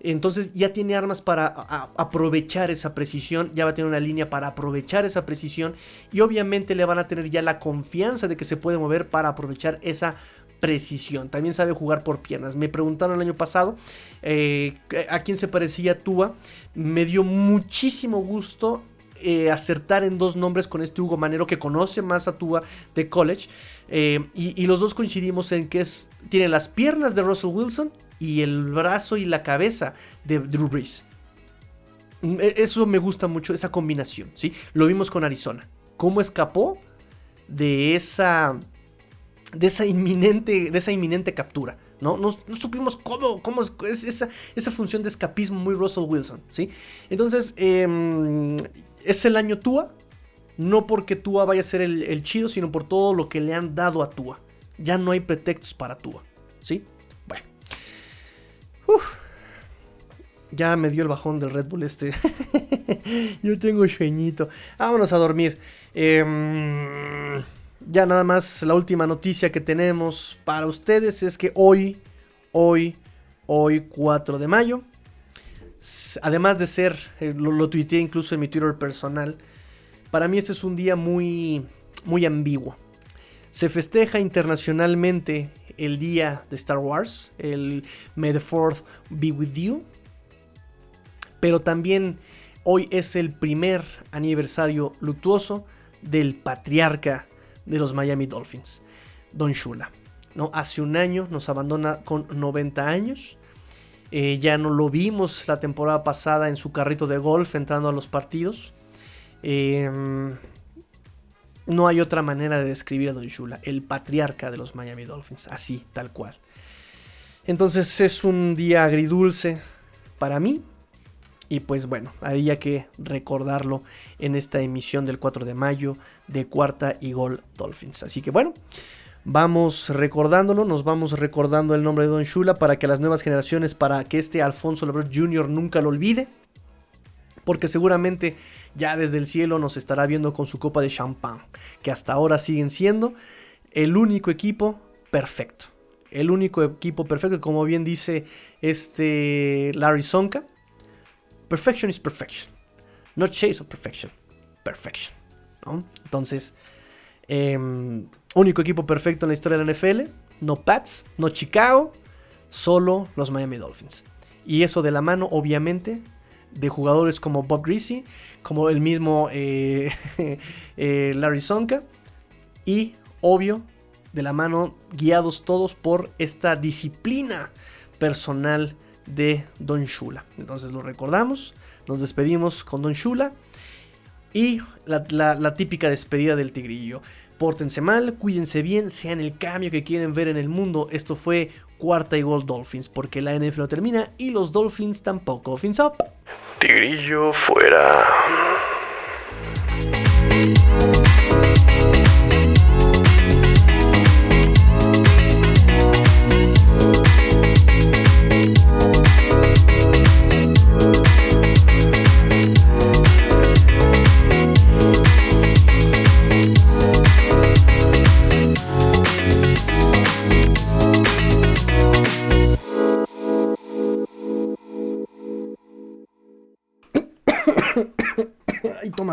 Entonces ya tiene armas para aprovechar esa precisión, ya va a tener una línea para aprovechar esa precisión y obviamente le van a tener ya la confianza de que se puede mover para aprovechar esa precisión. También sabe jugar por piernas. Me preguntaron el año pasado eh, a quién se parecía Tua. Me dio muchísimo gusto eh, acertar en dos nombres con este Hugo Manero que conoce más a Tua de college. Eh, y, los dos coincidimos en que es, tiene las piernas de Russell Wilson y el brazo y la cabeza de Drew Brees. Mm, e, eso me gusta mucho, esa combinación. ¿sí? Lo vimos con Arizona. Cómo escapó de esa de esa inminente, de esa inminente captura. ¿no? No, supimos cómo, cómo es esa, esa, función de escapismo muy Russell Wilson, ¿sí? Entonces, em, es el año Tua, no porque Tua vaya a ser el, chido, sino por todo lo que le han dado a Tua. Ya no hay pretextos para Tua, ¿sí? Bueno. Ya me dio el bajón del Red Bull este. [laughs] Yo tengo sueñito. Vámonos a dormir. Eh, ya nada más la última noticia que tenemos para ustedes es que hoy, hoy, hoy 4 de mayo, además de ser, eh, lo, lo tuiteé incluso en mi Twitter personal, para mí este es un día muy, muy ambiguo. Se festeja internacionalmente el día de Star Wars, el May the 4th be with you, pero también hoy es el primer aniversario luctuoso del patriarca de los Miami Dolphins, Don Shula. ¿no? Hace un año nos abandona con 90 años. Eh, ya no lo vimos la temporada pasada en su carrito de golf entrando a los partidos. Em, no hay otra manera de describir a Don Shula, el patriarca de los Miami Dolphins, así, tal cual. Entonces es un día agridulce para mí, y pues bueno, había que recordarlo en esta emisión del 4 de mayo de Cuarta y Gol Dolphins. Así que bueno, vamos recordándolo, nos vamos recordando el nombre de Don Shula para que las nuevas generaciones, para que este Alfonso Lebron Jr. nunca lo olvide. Porque seguramente ya desde el cielo nos estará viendo con su copa de champán. Que hasta ahora siguen siendo el único equipo perfecto. El único equipo perfecto, como bien dice este Larry Sonka perfection is perfection. Not chase of perfection. Perfection. Entonces, em, único equipo perfecto en la historia de la NFL. No Pats, no Chicago, solo los Miami Dolphins. Y eso de la mano, obviamente, de jugadores como Bob Greasy, como el mismo eh, [laughs] eh, Larry Sonka. Y, obvio, de la mano, guiados todos por esta disciplina personal de Don Shula. Entonces lo recordamos, nos despedimos con Don Shula y la, típica despedida del tigrillo. Pórtense mal, cuídense bien, sean el cambio que quieren ver en el mundo. Esto fue cuarta y gol Dolphins, porque la NFL no termina y los Dolphins tampoco. Fins. Tigrillo fuera.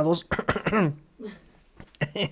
Ay, toma dos.